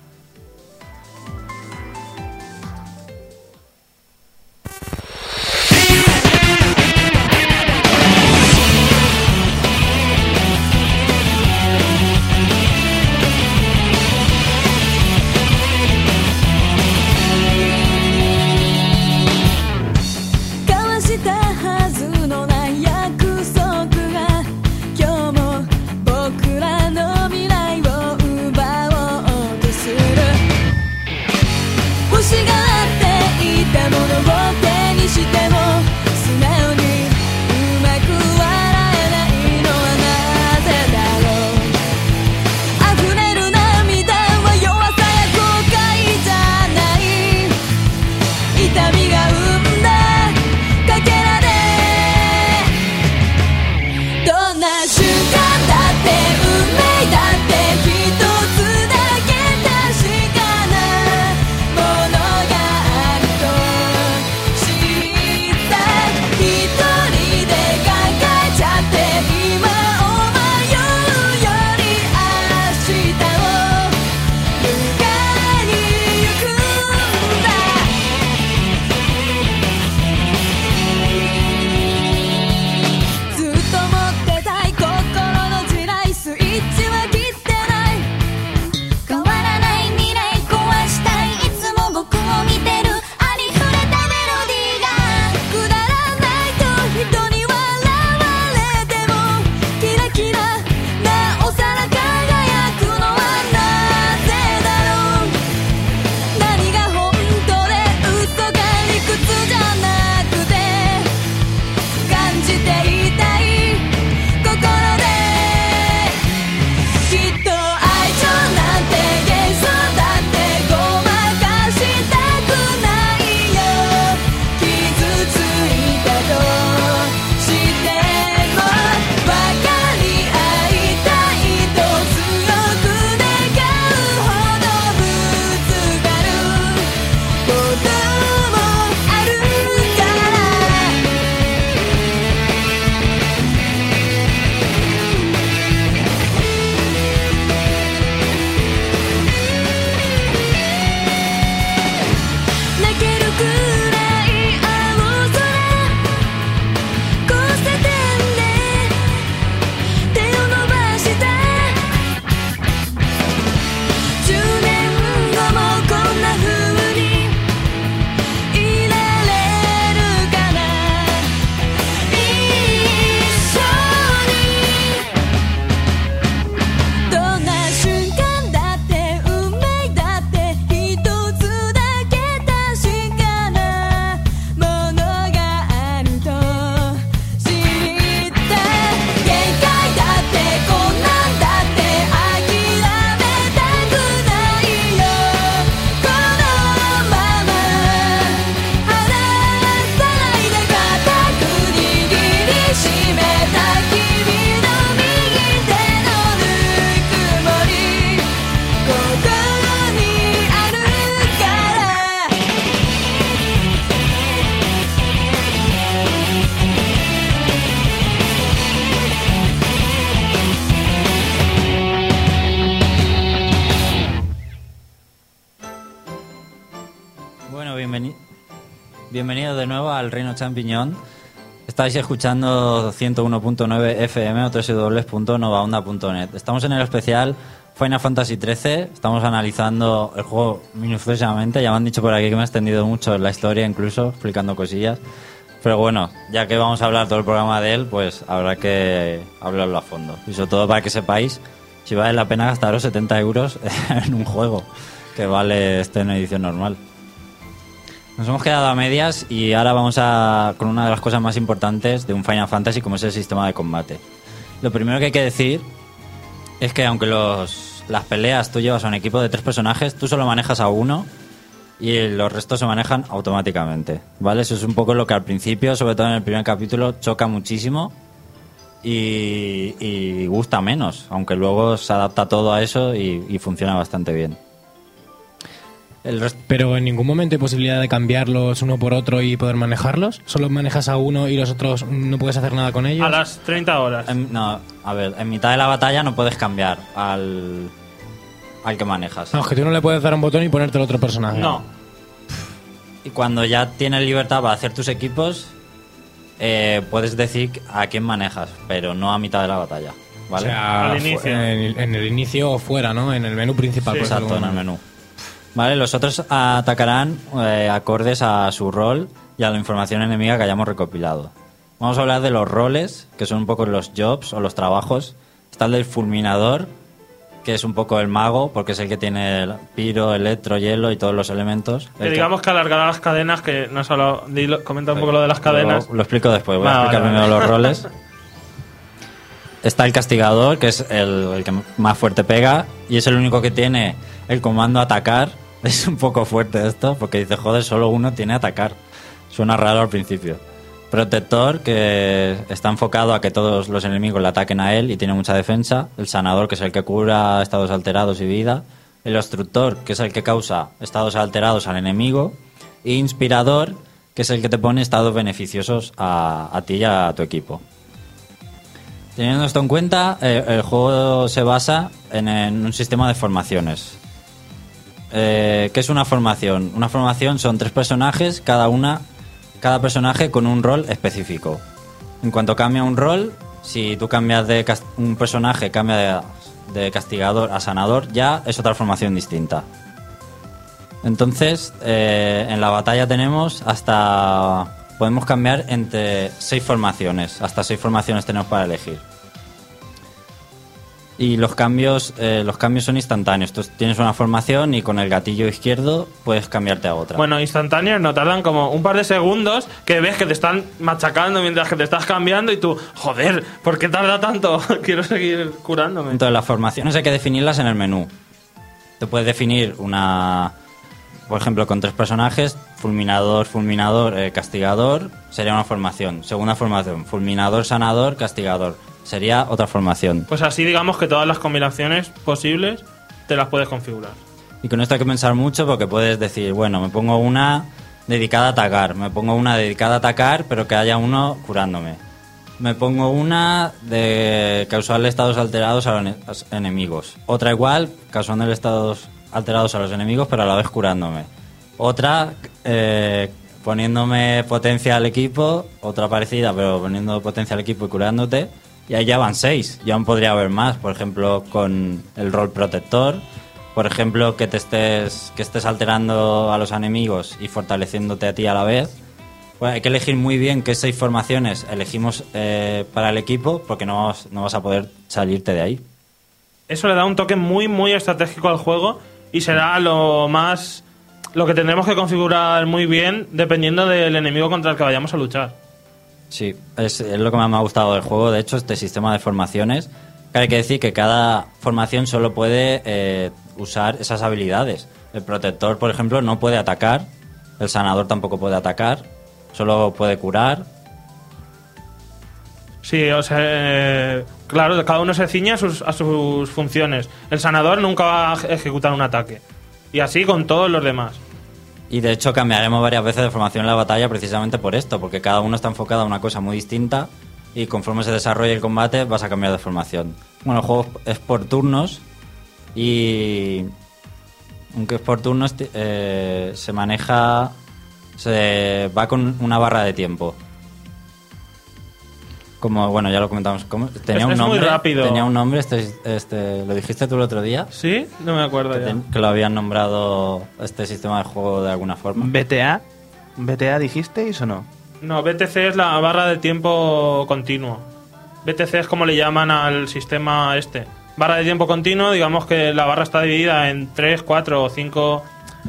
Champiñón. Estáis escuchando 101.9 FM o www.novaonda.net. Estamos en el especial Final Fantasy XIII, estamos analizando el juego minuciosamente, ya me han dicho por aquí que me he extendido mucho la historia incluso, explicando cosillas. Pero bueno, ya que vamos a hablar todo el programa de él, pues habrá que hablarlo a fondo. Y sobre todo para que sepáis si vale la pena gastaros 70 euros en un juego que vale este en edición normal. Nos hemos quedado a medias y ahora vamos a con una de las cosas más importantes de un Final Fantasy como es el sistema de combate. Lo primero que hay que decir es que aunque los, las peleas tú llevas a un equipo de tres personajes, tú solo manejas a uno y los restos se manejan automáticamente, ¿vale? Eso es un poco lo que al principio, sobre todo en el primer capítulo, choca muchísimo y, gusta menos, aunque luego se adapta todo a eso y funciona bastante bien. El resto Pero en ningún momento hay posibilidad de cambiarlos uno por otro y poder manejarlos. Solo manejas a uno y los otros no puedes hacer nada con ellos. A las 30 horas. En- no, a ver, en mitad de la batalla no puedes cambiar al, al que manejas. No, es que tú no le puedes dar un botón y ponerte el otro personaje. No. Y cuando ya tienes libertad para hacer tus equipos, eh, puedes decir a quién manejas, pero no a mitad de la batalla. O ¿Vale? sea, Al fu- inicio. En, el, en el inicio o fuera, ¿no? En el menú principal. Sí. por Exacto, en el menú. Vale, los otros atacarán eh, acordes a su rol y a la información enemiga que hayamos recopilado. Vamos a hablar de los roles, que son un poco los jobs o los trabajos. Está el del fulminador, que es un poco el mago, porque es el que tiene el piro, electro, hielo y todos los elementos. Que El digamos que alargar las cadenas, que no solo. dilo- comenta un poco lo de las cadenas. Lo, lo explico después, voy a Vale, explicar vale, primero vale. los roles. Está el castigador, que es el, el que más fuerte pega, y es el único que tiene el comando atacar. Es un poco fuerte esto, porque dice, joder, solo uno tiene atacar. Suena raro al principio. Protector, que está enfocado a que todos los enemigos le ataquen a él y tiene mucha defensa. El sanador, que es el que cura estados alterados y vida. El obstructor, que es el que causa estados alterados al enemigo. E inspirador, que es el que te pone estados beneficiosos a, ti y a tu equipo. Teniendo esto en cuenta, eh, el juego se basa en un sistema de formaciones. Eh, ¿Qué es una formación? Una formación son tres personajes, cada una, cada personaje con un rol específico. En cuanto cambia un rol, si tú cambias de un personaje, cambia de, de castigador a sanador, ya es otra formación distinta. Entonces, eh, en la batalla tenemos hasta. Podemos cambiar entre seis formaciones. Hasta seis formaciones tenemos para elegir. Y los cambios, eh, los cambios son instantáneos. Tú tienes una formación y con el gatillo izquierdo puedes cambiarte a otra. Bueno, instantáneos no tardan como un par de segundos que ves que te están machacando mientras que te estás cambiando y tú, joder, ¿por qué tarda tanto? Quiero seguir curándome. Entonces, las formaciones hay que definirlas en el menú. Te puedes definir una, por ejemplo, con tres personajes, fulminador, fulminador, eh, castigador, sería una formación. Segunda formación, fulminador, sanador, castigador. Sería otra formación. Pues así digamos que todas las combinaciones posibles te las puedes configurar. Y con esto hay que pensar mucho porque puedes decir, bueno, me pongo una dedicada a atacar, me pongo una dedicada a atacar, pero que haya uno curándome. Me pongo una de causarle estados alterados a los enemigos. Otra igual, causando estados alterados a los enemigos, pero a la vez curándome. Otra, eh, poniéndome potencia al equipo. Otra parecida, pero poniendo potencia al equipo y curándote. Y ahí ya van seis. Ya aún podría haber más. Por ejemplo, con el rol protector. Por ejemplo, que te estés, que estés alterando a los enemigos y fortaleciéndote a ti a la vez. Pues hay que elegir muy bien qué seis formaciones elegimos eh, para el equipo, porque no, no vas a poder salirte de ahí. Eso le da un toque muy, muy estratégico al juego y será lo más. lo que tendremos que configurar muy bien dependiendo del enemigo contra el que vayamos a luchar. Sí, es, lo que más me ha gustado del juego, de hecho, este sistema de formaciones. Que hay que decir que cada formación solo puede eh, usar esas habilidades. El protector, por ejemplo, no puede atacar. El sanador tampoco puede atacar. Solo puede curar. Sí, o sea, eh, claro, cada uno se ciña a sus, funciones. El sanador nunca va a ej- ejecutar un ataque. Y así con todos los demás. Y de hecho cambiaremos varias veces de formación en la batalla precisamente por esto, porque cada uno está enfocado a una cosa muy distinta y conforme se desarrolle el combate vas a cambiar de formación. Bueno, el juego es por turnos y aunque es por turnos eh, se maneja se va con una barra de tiempo. Como, bueno, ya lo comentamos. ¿cómo? Tenía Es- un es muy nombre. rápido. Tenía un nombre, este, este, ¿lo dijiste tú el otro día? ¿Sí? No me acuerdo Que, ya. ten- que lo habían nombrado este sistema de juego de alguna forma. BTA. ¿BTA dijisteis o no? No, BTC es la barra de tiempo continuo. BTC es como le llaman al sistema este. Barra de tiempo continuo, digamos que la barra está dividida en 3, 4 o 5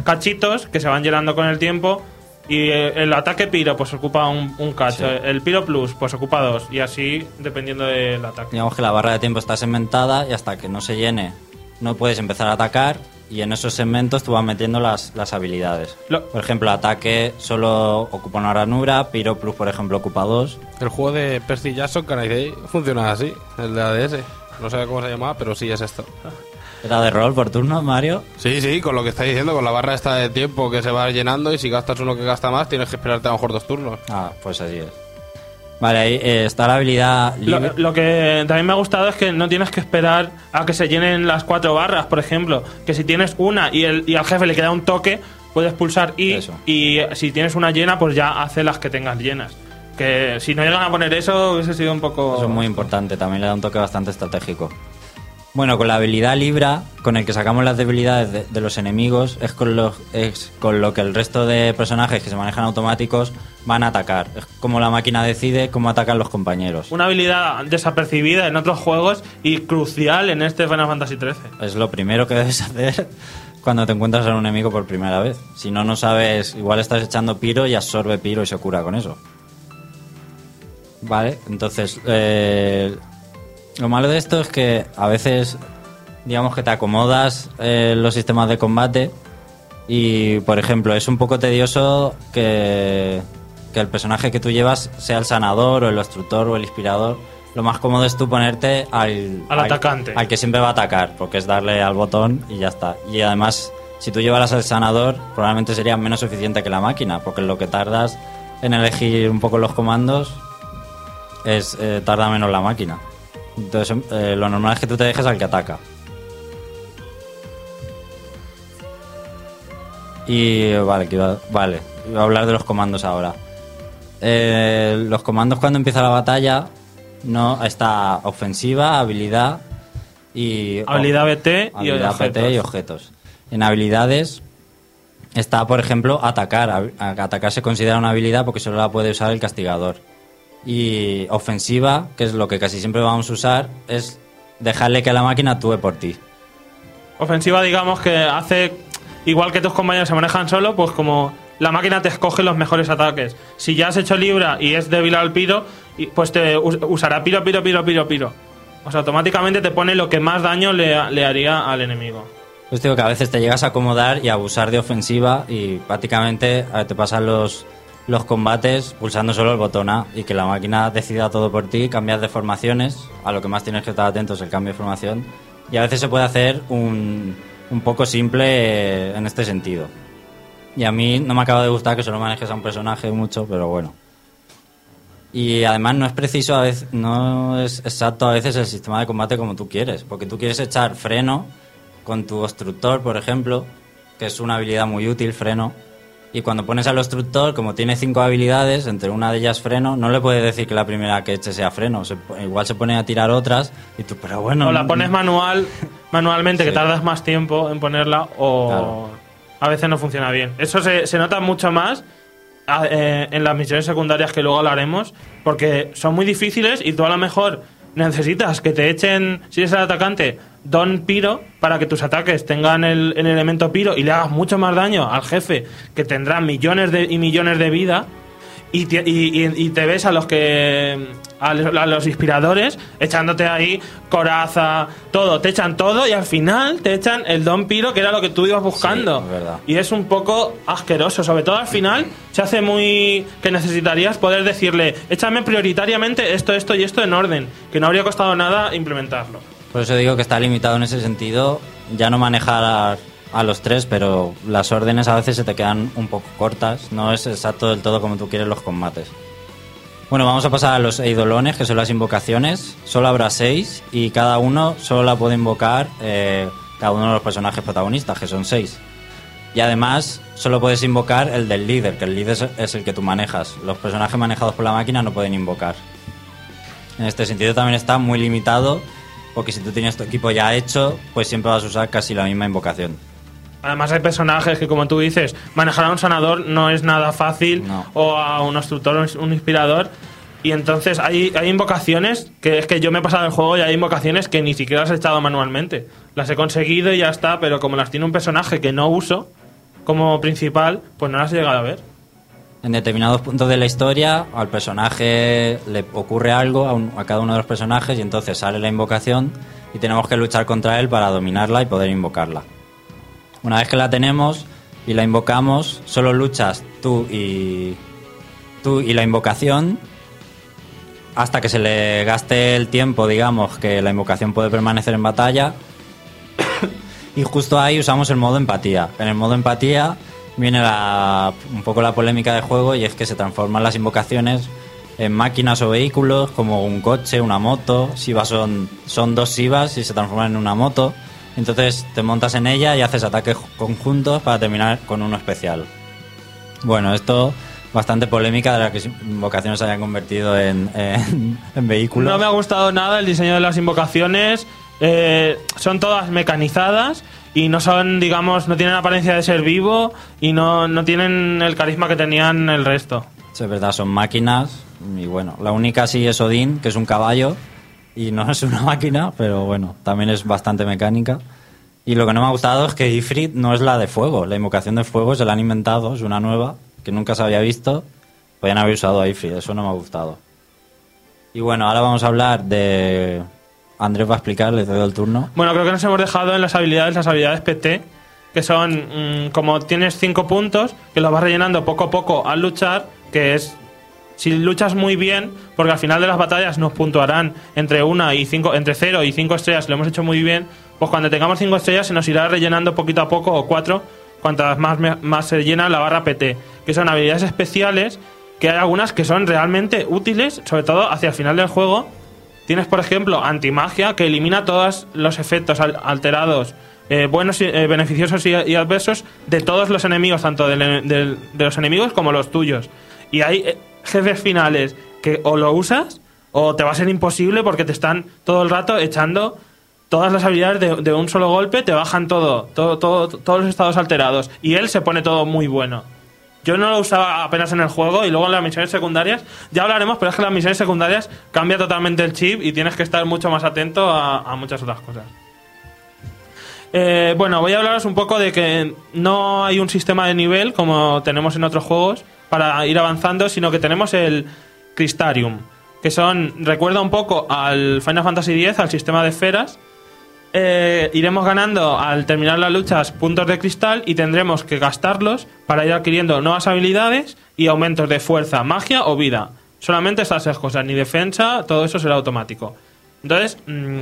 cachitos que se van llenando con el tiempo. Y eh, el ataque piro pues ocupa un, un cacho. Sí. El piro plus pues ocupa dos. Y así dependiendo del ataque. Digamos que la barra de tiempo está segmentada y hasta que no se llene no puedes empezar a atacar y en esos segmentos tú vas metiendo las, las habilidades. Lo- Por ejemplo, ataque solo ocupa una ranura, Piro Plus, por ejemplo, ocupa dos. El juego de Percy Jackson, Can I Say, funciona así, el de ADS. No sé cómo se llamaba, pero sí es esto. ¿Era de rol por turno, Mario? Sí, sí, con lo que estáis diciendo, con la barra esta de tiempo que se va llenando y si gastas uno que gasta más, tienes que esperarte a lo mejor dos turnos. Ah, pues así es. Vale, ahí eh, está la habilidad Lo, libre. lo que también me ha gustado es que no tienes que esperar a que se llenen las cuatro barras, por ejemplo. Que si tienes una y, el, y al jefe le queda un toque, puedes pulsar I Eso. y si tienes una llena, pues ya hace las que tengas llenas. Que si no llegan a poner eso, hubiese sido un poco... Eso es muy importante, también le da un toque bastante estratégico. Bueno, con la habilidad Libra, con el que sacamos las debilidades de, de los enemigos, es con, lo, es con lo que el resto de personajes que se manejan automáticos van a atacar. Es como la máquina decide cómo atacan los compañeros. Una habilidad desapercibida en otros juegos y crucial en este Final Fantasy XIII. Es lo primero que debes hacer cuando te encuentras a un enemigo por primera vez. Si no, no sabes, igual estás echando piro y absorbe piro y se cura con eso. Vale, entonces, eh, lo malo de esto es que a veces, digamos que te acomodas eh, los sistemas de combate y, por ejemplo, es un poco tedioso que, que el personaje que tú llevas sea el sanador o el obstructor o el inspirador. Lo más cómodo es tú ponerte al, Al atacante. al que siempre va a atacar, porque es darle al botón y ya está. Y además, si tú llevaras al sanador, probablemente sería menos eficiente que la máquina, porque lo que tardas en elegir un poco los comandos es eh, tarda menos la máquina. Entonces, eh, lo normal es que tú te dejes al que ataca. Y vale, que iba, vale, iba a hablar de los comandos ahora. Eh, los comandos cuando empieza la batalla no está ofensiva, habilidad y Habilidad BT y habilidad objetos. PT y objetos. En habilidades está, por ejemplo, atacar. Atacar se considera una habilidad porque solo la puede usar el castigador. Y ofensiva, que es lo que casi siempre vamos a usar, es dejarle que la máquina actúe por ti. Ofensiva, digamos que hace igual que tus compañeros se manejan solo, pues como la máquina te escoge los mejores ataques. Si ya has hecho Libra y es débil al piro, pues te us- usará piro, piro, piro, piro, piro. O sea, automáticamente te pone lo que más daño le, le haría al enemigo. Pues digo que a veces te llegas a acomodar y a abusar de ofensiva y prácticamente te pasan los, los combates pulsando solo el botón A y que la máquina decida todo por ti, cambias de formaciones, a lo que más tienes que estar atento es el cambio de formación y a veces se puede hacer un, un poco simple en este sentido. Y a mí no me acaba de gustar que solo manejes a un personaje mucho, pero bueno. Y además no es preciso, a veces, no es exacto a veces el sistema de combate como tú quieres, porque tú quieres echar freno con tu obstructor, por ejemplo, que es una habilidad muy útil, freno, y cuando pones al obstructor, como tiene cinco habilidades, entre una de ellas freno, no le puedes decir que la primera que eche sea freno, se igual se pone a tirar otras, y tú, pero bueno... o la pones manual, manualmente, que tardas más tiempo en ponerla, o Claro. a veces no funciona bien. Eso se, se nota mucho más a- eh, en las misiones secundarias que luego hablaremos, porque son muy difíciles y tú a lo mejor necesitas que te echen, si eres el atacante, don piro para que tus ataques tengan el, el elemento piro y le hagas mucho más daño al jefe que tendrá millones de, y millones de vida y te, y- y- y te ves a los que a los, a los inspiradores echándote ahí coraza todo te echan todo y al final te echan el don piro que era lo que tú ibas buscando Sí, es verdad. y es un poco asqueroso sobre todo al final se hace muy que necesitarías poder decirle échame prioritariamente esto esto y esto en orden que no habría costado nada implementarlo Por eso digo que está limitado en ese sentido, ya no manejar a, a los tres, pero las órdenes a veces se te quedan un poco cortas, no es exacto del todo como tú quieres los combates. Bueno, vamos a pasar a los eidolones, que son las invocaciones. Solo habrá seis y cada uno solo la puede invocar eh, cada uno de los personajes protagonistas, que son seis. Y además, solo puedes invocar el del líder, que el líder es- el que tú manejas. Los personajes manejados por la máquina no pueden invocar. En este sentido también está muy limitado, porque si tú tienes tu equipo ya hecho, pues siempre vas a usar casi la misma invocación. Además hay personajes que, como tú dices, manejar a un sanador no es nada fácil, No. o a un instructor o un inspirador. Y entonces hay, hay invocaciones que es que yo me he pasado el juego y hay invocaciones que ni siquiera las he echado manualmente. Las he conseguido y ya está, pero como las tiene un personaje que no uso como principal, pues no las he llegado a ver. En determinados puntos de la historia, al personaje le ocurre algo, a, un- a cada uno de los personajes, y entonces sale la invocación y tenemos que luchar contra él para dominarla y poder invocarla. Una vez que la tenemos y la invocamos, solo luchas tú y, tú y la invocación hasta que se le gaste el tiempo, digamos, que la invocación puede permanecer en batalla. y justo ahí usamos el modo empatía. En el modo empatía viene la- un poco la polémica del juego y es que se transforman las invocaciones en máquinas o vehículos como un coche, una moto. Siva son, son dos Sivas y se transforman en una moto. Entonces te montas en ella y haces ataques conjuntos para terminar con uno especial. Bueno, esto bastante polémica de la que invocaciones se hayan convertido en, en, en vehículos. No me ha gustado nada el diseño de las invocaciones. eh, son todas mecanizadas y no son, digamos, no tienen apariencia de ser vivo y no, no tienen el carisma que tenían el resto. Sí, es verdad, son máquinas. Y bueno, la única sí es Odín, que es un caballo. Y no es una máquina, pero bueno, también es bastante mecánica. Y lo que no me ha gustado es que Ifrit no es la de fuego. La invocación de fuego se la han inventado, es una nueva, que nunca se había visto. Podrían haber usado a Ifrit, eso no me ha gustado. Y bueno, ahora vamos a hablar de... Andrés va a explicar, le doy el turno. Bueno, creo que nos hemos dejado en las habilidades, las habilidades PT, que son mm, como tienes cinco puntos, que los vas rellenando poco a poco al luchar, que es si luchas muy bien, porque al final de las batallas nos puntuarán entre una y cinco, entre 0 y 5 estrellas, lo hemos hecho muy bien, pues cuando tengamos 5 estrellas se nos irá rellenando poquito a poco, o 4, cuantas más, más se llena la barra PT, que son habilidades especiales, que hay algunas que son realmente útiles, sobre todo hacia el final del juego, Tienes, por ejemplo, antimagia, que elimina todos los efectos al- alterados, eh, buenos, eh, beneficiosos y, adversos de todos los enemigos, tanto del- de los enemigos como los tuyos. Y hay eh, jefes finales que o lo usas o te va a ser imposible porque te están todo el rato echando todas las habilidades de, un solo golpe, te bajan todo, todo, todo, todos los estados alterados. Y él se pone todo muy bueno. Yo no lo usaba apenas en el juego y luego en las misiones secundarias, ya hablaremos, pero es que las misiones secundarias cambia totalmente el chip y tienes que estar mucho más atento a, a muchas otras cosas. Eh, bueno, voy a hablaros un poco de que no hay un sistema de nivel como tenemos en otros juegos para ir avanzando, sino que tenemos el Crystarium, que son, recuerda un poco al Final Fantasy X, al sistema de esferas, eh, iremos ganando al terminar las luchas puntos de cristal y tendremos que gastarlos para ir adquiriendo nuevas habilidades y aumentos de fuerza, magia o vida. Solamente estas tres cosas, ni defensa, todo eso será automático. Entonces, mm,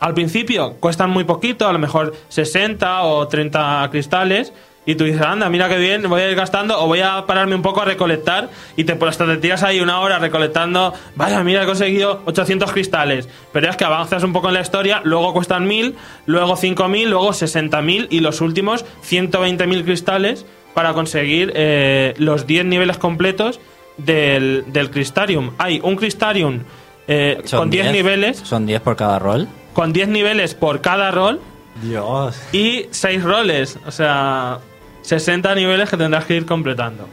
al principio cuestan muy poquito, a lo mejor 60 o 30 cristales. Y tú dices, anda, mira qué bien, voy a ir gastando o voy a pararme un poco a recolectar. Y te, pues, hasta te tiras ahí una hora recolectando. Vaya, mira, he conseguido 800 cristales. Pero es que avanzas un poco en la historia, luego cuestan 1000, luego 5000, luego 60.000 y los últimos 120.000 cristales para conseguir eh, los 10 niveles completos del, del Crystarium. Hay un Crystarium eh, con 10 niveles Son 10 por cada rol. con 10 niveles por cada rol Dios. y 6 roles. O sea, 60 niveles que tendrás que ir completando.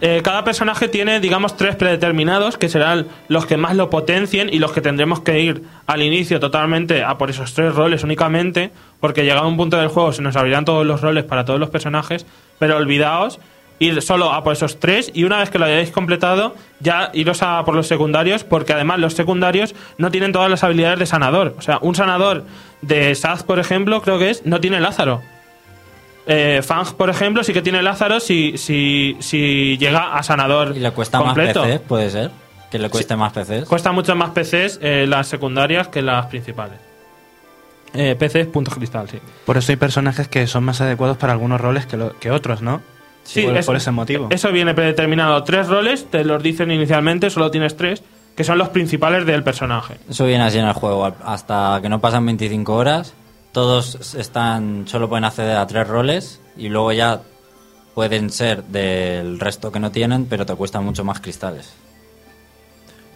Eh, cada personaje tiene, digamos, tres predeterminados que serán los que más lo potencien y los que tendremos que ir al inicio totalmente a por esos tres roles únicamente, porque llegado a un punto del juego se nos abrirán todos los roles para todos los personajes, pero olvidaos ir solo a por esos tres y una vez que lo hayáis completado ya iros a por los secundarios porque además los secundarios no tienen todas las habilidades de sanador. O sea, un sanador de Saz, por ejemplo, creo que es, no tiene Lázaro. Eh, Fang, por ejemplo, sí que tiene Lázaro si, si, si llega a sanador Y le cuesta completo. más PCs, puede ser. Que le cueste más PCs. Cuesta mucho más PCs eh, las secundarias que las principales. Eh, PCs, puntos cristal, sí. Por eso hay personajes que son más adecuados para algunos roles que, lo- que otros, ¿no? Sí, por, eso- por ese motivo. Eso viene predeterminado. Tres roles, te los dicen inicialmente, solo tienes tres, que son los principales del personaje. Eso viene así en el juego. Hasta que no pasan 25 horas, todos están solo pueden acceder a tres roles y luego ya pueden ser del resto que no tienen, pero te cuestan mucho más cristales.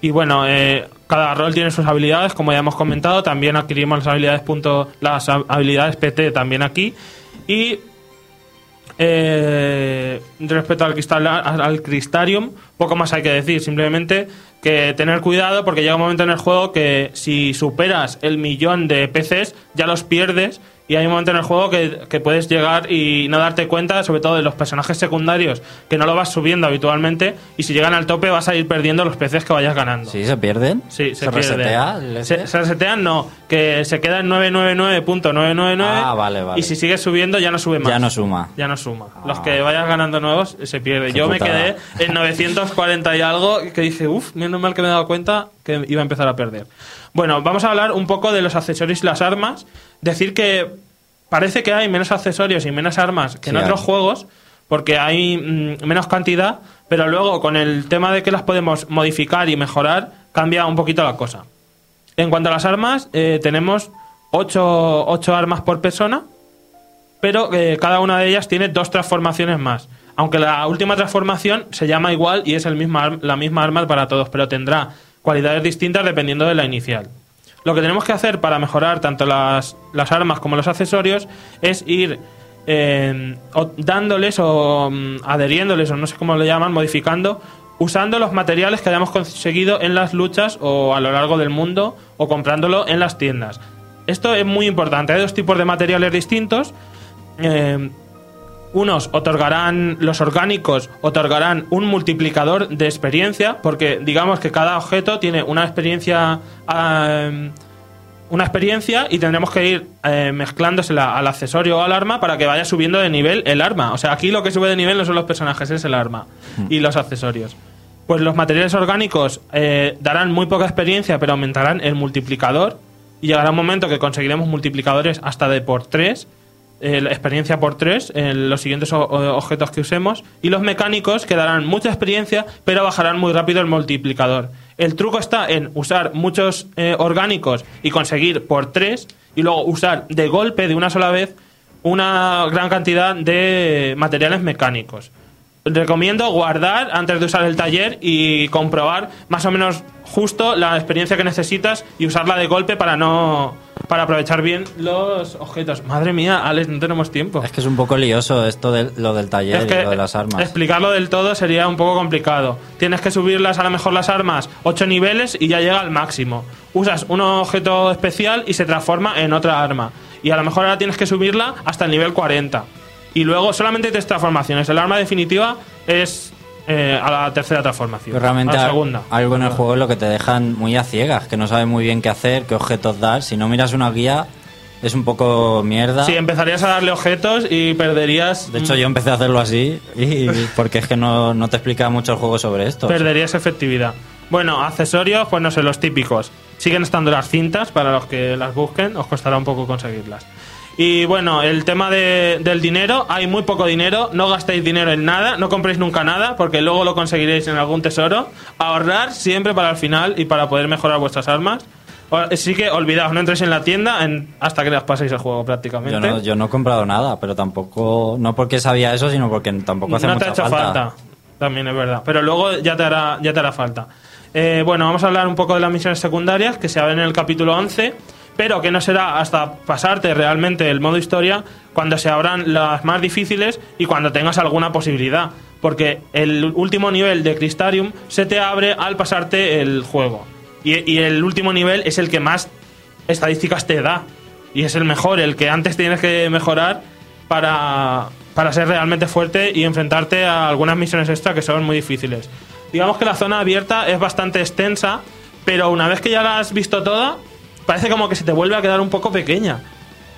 Y bueno, eh, cada rol tiene sus habilidades, como ya hemos comentado. También adquirimos las habilidades punto, las habilidades PT también aquí. Y eh, respecto al, cristal, al, Crystarium, poco más hay que decir. Simplemente que tener cuidado porque llega un momento en el juego que si superas el millón de PCs ya los pierdes y hay un momento en el juego que, que puedes llegar y no darte cuenta, sobre todo de los personajes secundarios, que no lo vas subiendo habitualmente y si llegan al tope vas a ir perdiendo los PCs que vayas ganando. ¿Sí se pierden? Sí, se, ¿Se pierde. resetea el Se, este? se resetean, no. Que se queda en 999.999. Ah, vale, vale. Y si sigues subiendo, ya no sube más. Ya no suma. Ya no suma. Ah. Los que vayas ganando nuevos se pierde. Qué Yo me quedé en 940 y algo que dije, uff, menos mal que me he dado cuenta que iba a empezar a perder. Bueno, vamos a hablar un poco de los accesorios y las armas. Decir que parece que hay menos accesorios y menos armas que en otros hay. juegos porque hay mm, menos cantidad, pero luego con el tema de que las podemos modificar y mejorar, cambia un poquito la cosa. En cuanto a las armas, eh, tenemos 8, armas por persona, pero eh, cada una de ellas tiene dos transformaciones más. Aunque la última transformación se llama igual y es el misma, la misma arma para todos, pero tendrá cualidades distintas dependiendo de la inicial. Lo que tenemos que hacer para mejorar tanto las, las armas como los accesorios es ir o dándoles o mm, adheriéndoles o no sé cómo lo llaman, modificando, usando los materiales que hayamos conseguido en las luchas o a lo largo del mundo o comprándolo en las tiendas. Esto es muy importante. Hay dos tipos de materiales distintos. Eh, unos otorgarán, los orgánicos otorgarán un multiplicador de experiencia, porque digamos que cada objeto tiene una experiencia, una experiencia y tendremos que ir eh, mezclándosela al accesorio o al arma para que vaya subiendo de nivel el arma. O sea, aquí lo que sube de nivel no son los personajes, es el arma y los accesorios. Pues los materiales orgánicos eh, darán muy poca experiencia, pero aumentarán el multiplicador. Y llegará un momento que conseguiremos multiplicadores hasta de por 3, experiencia por 3, en los siguientes objetos que usemos. Y los mecánicos que darán mucha experiencia, pero bajarán muy rápido el multiplicador. El truco está en usar muchos eh, orgánicos y conseguir por 3, y luego usar de golpe, de una sola vez, una gran cantidad de materiales mecánicos recomiendo guardar antes de usar el taller y comprobar más o menos justo la experiencia que necesitas y usarla de golpe para no para aprovechar bien los objetos. Madre mía, Alex, no tenemos tiempo. Es que es un poco lioso esto de lo del taller Es que y lo de las armas. explicarlo del todo sería un poco complicado. Tienes que subirlas a lo mejor las armas 8 niveles y ya llega al máximo. Usas un objeto especial y se transforma en otra arma. Y a lo mejor ahora tienes que subirla hasta el nivel 40. Y luego solamente tres transformaciones. El arma definitiva es eh, a la tercera transformación. Pero realmente a la segunda. algo en el juego es lo que te dejan muy a ciegas, que no sabes muy bien qué hacer, qué objetos dar. Si no miras una guía, es un poco mierda. Sí, empezarías a darle objetos y perderías. De hecho, yo empecé a hacerlo así, y porque es que no, no te explica mucho el juego sobre esto. Perderías efectividad. Bueno, accesorios, pues no sé, los típicos. Siguen estando las cintas para los que las busquen, os costará un poco conseguirlas. Y bueno, el tema de- del dinero, hay muy poco dinero, no gastéis dinero en nada, no compréis nunca nada, porque luego lo conseguiréis en algún tesoro. Ahorrar siempre para el final y para poder mejorar vuestras armas. Así que olvidaos, no entréis en la tienda en- hasta que os paséis el juego prácticamente. Yo no, yo no he comprado nada, pero tampoco, no porque sabía eso, sino porque tampoco hace no te mucha ha hecho falta. También es verdad. Pero luego ya te hará, ya te hará falta. Eh, bueno, vamos a hablar un poco de las misiones secundarias que se abren en el capítulo 11, pero que no será hasta pasarte realmente el modo historia cuando se abran las más difíciles y cuando tengas alguna posibilidad. Porque el último nivel de Crystarium se te abre al pasarte el juego. Y, y el último nivel es el que más estadísticas te da. Y es el mejor, el que antes tienes que mejorar para, para ser realmente fuerte y enfrentarte a algunas misiones extra que son muy difíciles. Digamos que la zona abierta es bastante extensa, pero una vez que ya la has visto toda, parece como que se te vuelve a quedar un poco pequeña.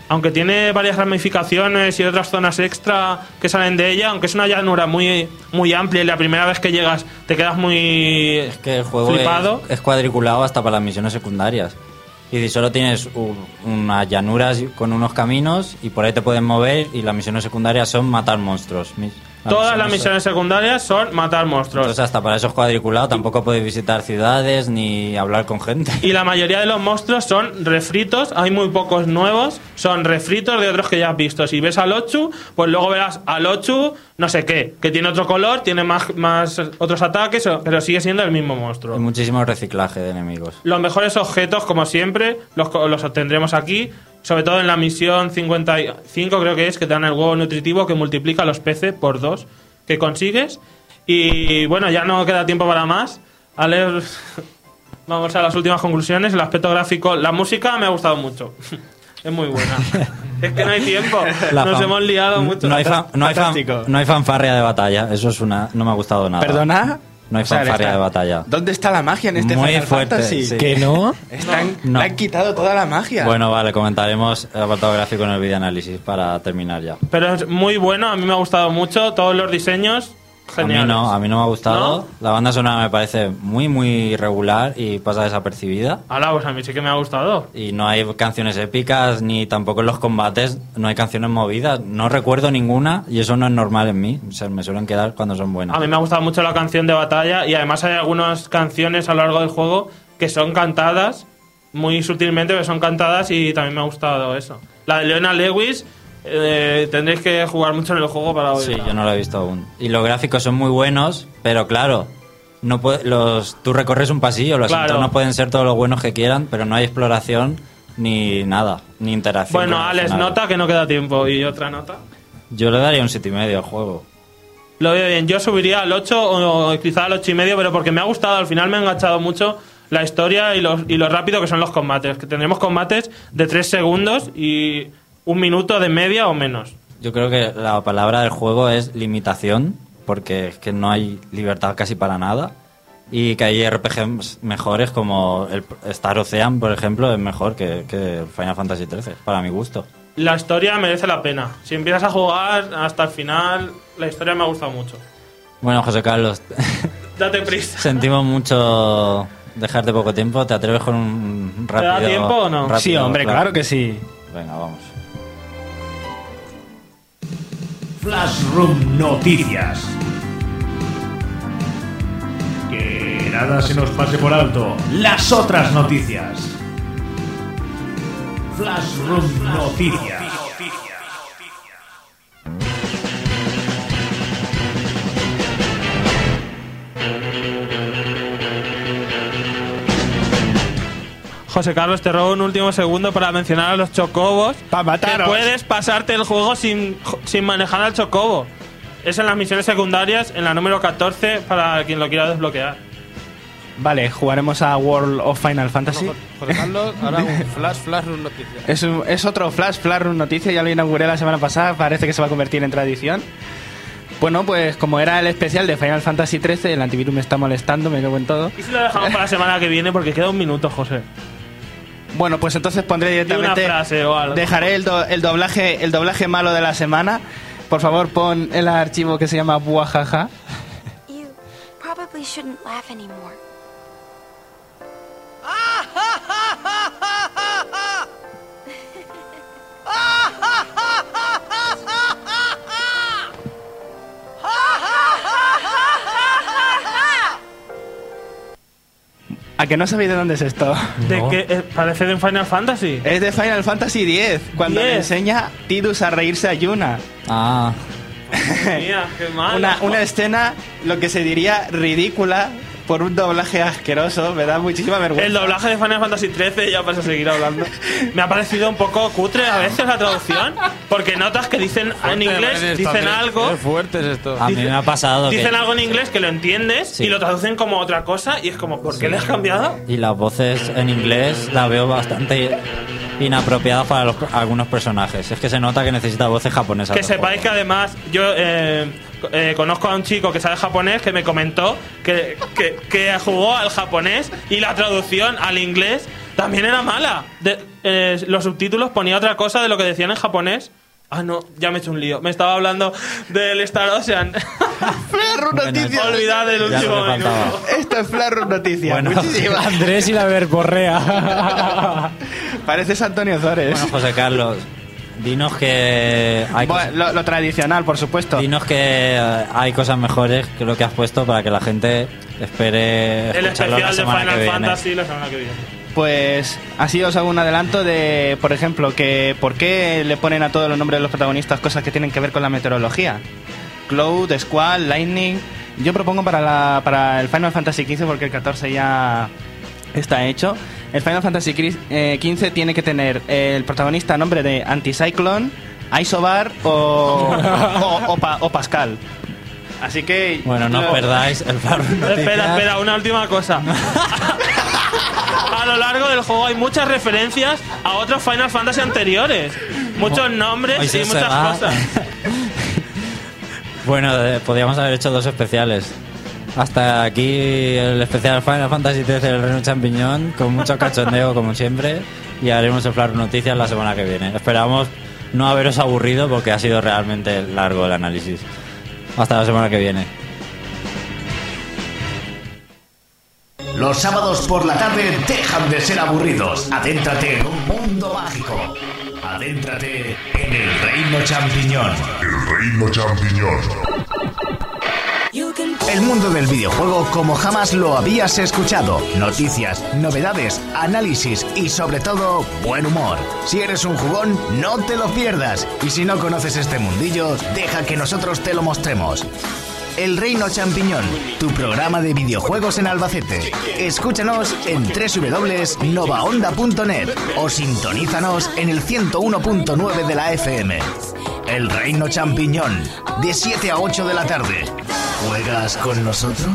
Aunque tiene varias ramificaciones y otras zonas extra que salen de ella, aunque es una llanura muy, muy amplia y la primera vez que llegas te quedas muy Es que el juego flipado. es, es cuadriculado hasta para las misiones secundarias. Y si solo tienes unas llanuras con unos caminos y por ahí te pueden mover y las misiones secundarias son matar monstruos. Todas las misiones secundarias son matar monstruos. Entonces hasta para eso es cuadriculado, tampoco podéis visitar ciudades ni hablar con gente. Y la mayoría de los monstruos son refritos, hay muy pocos nuevos, son refritos de otros que ya has visto. Si ves al Ochu, pues luego verás al Ochu, no sé qué, que tiene otro color, tiene más, más otros ataques, pero sigue siendo el mismo monstruo. muchísimo reciclaje de enemigos. Los mejores objetos, como siempre, los obtendremos aquí, sobre todo en la misión 55, creo que es, que te dan el huevo nutritivo que multiplica los peces por dos que consigues. Y bueno, ya no queda tiempo para más. A leer, vamos a las últimas conclusiones. El aspecto gráfico, la música me ha gustado mucho. Es muy buena. es que no hay tiempo. La Nos hemos liado mucho. No hay, fan- no, hay fan- no hay fanfarria de batalla, eso es una. No me ha gustado nada. ¿Perdona? No hay O sea, fanfarria está- de batalla. ¿Dónde está la magia en este Muy Final fuerte, Fantasy? sí. ¿Que no? Están, No. Le han quitado toda la magia. Bueno, vale, comentaremos el apartado gráfico en el video análisis para terminar ya. Pero es muy bueno, a mí me ha gustado mucho. Todos los diseños, A geniales. mí no, a mí no me ha gustado. ¿No? La banda sonora me parece muy, muy irregular y pasa desapercibida. Ala, pues a mí sí que me ha gustado. Y no hay canciones épicas, ni tampoco en los combates, no hay canciones movidas. No recuerdo ninguna y eso no es normal en mí. O sea, me suelen quedar cuando son buenas. A mí me ha gustado mucho la canción de batalla y además hay algunas canciones a lo largo del juego que son cantadas, muy sutilmente, pero son cantadas y también me ha gustado eso. La de Leona Lewis, eh, tendréis que jugar mucho en el juego para Sí, yo no lo he visto aún. Y los gráficos son muy buenos, pero claro, no puede- los, tú recorres un pasillo, los Claro. entornos pueden ser todos los buenos que quieran, pero no hay exploración ni nada, ni interacción. Bueno, Alex, nota que no queda tiempo y otra nota. Yo le daría un 7,5 al juego. Lo veo bien, yo subiría al 8 o quizá al 8 y medio, pero porque me ha gustado, al final me ha enganchado mucho la historia y, los, y lo rápido que son los combates. Que tendremos combates de 3 segundos y un minuto de media o menos. Yo creo que la palabra del juego es limitación, porque es que no hay libertad casi para nada. Y que hay RPGs mejores como el Star Ocean, por ejemplo, es mejor que, que Final Fantasy XIII, para mi gusto. La historia merece la pena. Si empiezas a jugar hasta el final, la historia me ha gustado mucho. Bueno, José Carlos, Date prisa. sentimos mucho dejarte poco tiempo. ¿Te atreves con un ¿Te da rápido? tiempo o no? rápido, sí, hombre, claro que sí. Venga, vamos. Flashroom Noticias. Que nada se nos pase por alto. Las otras noticias. Flashroom Noticias. José Carlos, te robo un último segundo para mencionar a los chocobos. Pa' mataros. Que puedes pasarte el juego sin, sin manejar al chocobo. Es en las misiones secundarias, en la número 14, para quien lo quiera desbloquear. Vale, jugaremos a World of Final Fantasy. José Carlos, ahora un flash, flash, un noticia. Es, un- es otro Flash Flash Room Noticia, ya lo inauguré la semana pasada, parece que se va a convertir en tradición. Bueno, pues como era el especial de Final Fantasy XIII, el antivirus me está molestando, me cago en todo. ¿Y si lo dejamos para la semana que viene? Porque queda un minuto, José. Bueno, pues entonces pondré una directamente. frase o algo. Dejaré el, do- el doblaje el doblaje malo de la semana. Por favor, pon el archivo que se llama Buajaja. You probably shouldn't laugh anymore. ¿A que no sabéis de dónde es esto? De que eh, parece de un Final Fantasy. Es de Final Fantasy X, cuando le 10. enseña Tidus a reírse a Yuna. Ah, Mía, qué mal. Una, una escena, lo que se diría ridícula, por un doblaje asqueroso, me da muchísima vergüenza. El doblaje de Final Fantasy XIII, ya vas a seguir hablando. Me ha parecido un poco cutre a veces la traducción, porque notas que dicen en inglés, dicen algo, Es fuerte es esto. a mí me ha pasado que... dicen algo en inglés que lo entiendes Sí. y lo traducen como otra cosa y es como, ¿por qué le has cambiado? Y las voces en inglés las veo bastante inapropiadas para los- algunos personajes. Es que se nota que necesita voces japonesas. Que sepáis que además yo eh, eh, conozco a un chico que sabe japonés que me comentó que, que, que jugó al japonés y la traducción al inglés también era mala. De- eh, los subtítulos ponía otra cosa de lo que decían en japonés. Ah, no, ya me he hecho un lío. Me estaba hablando del Star Ocean. Flarrum Bueno, Noticias. Olvidad del último minuto. Esto es Flarrum Noticias. Bueno. Muchísimas. Andrés y la verborrea. Pareces Antonio Zores. Bueno, José Carlos, Dinos que hay, Bueno, lo, lo tradicional, por supuesto. dinos que eh, hay cosas mejores que lo que has puesto para que la gente espere El escucharlo la especial de semana que Final viene. Fantasy la semana que viene. Pues así os hago un adelanto de, por ejemplo, que por qué le ponen a todos los nombres de los protagonistas cosas que tienen que ver con la meteorología. Cloud, Squall, Lightning. Yo propongo para, la, para el Final Fantasy XV, porque el 14 ya está hecho. El Final Fantasy Cris- eh, XV tiene que tener el protagonista nombre de Anticyclone, Isobar o, o, o Pa- o Pascal. Así que. Bueno, no perdáis el Faro Noticias. Espera, espera, una última cosa. a lo largo del juego hay muchas referencias a otros Final Fantasy anteriores. Muchos nombres y muchas va. cosas. Bueno, eh, podríamos haber hecho dos especiales. Hasta aquí el especial Final Fantasy XIII El Reino Champiñón, con mucho cachondeo como siempre, y haremos el Flash Noticias la semana que viene. Esperamos no haberos aburrido porque ha sido realmente largo el análisis. Hasta la semana que viene. Los sábados por la tarde dejan de ser aburridos. Adéntrate en un mundo mágico. Adéntrate en el reino champiñón. El reino champiñón. El mundo del videojuego como jamás lo habías escuchado. Noticias, novedades, análisis y sobre todo buen humor. Si eres un jugón, no te lo pierdas. Y si no conoces este mundillo, deja que nosotros te lo mostremos. El Reino Champiñón, tu programa de videojuegos en Albacete. Escúchanos en www.novaonda.net o sintonízanos en el 101.9 de la FM. El Reino Champiñón, de 7 a 8 de la tarde. ¿Juegas con nosotros?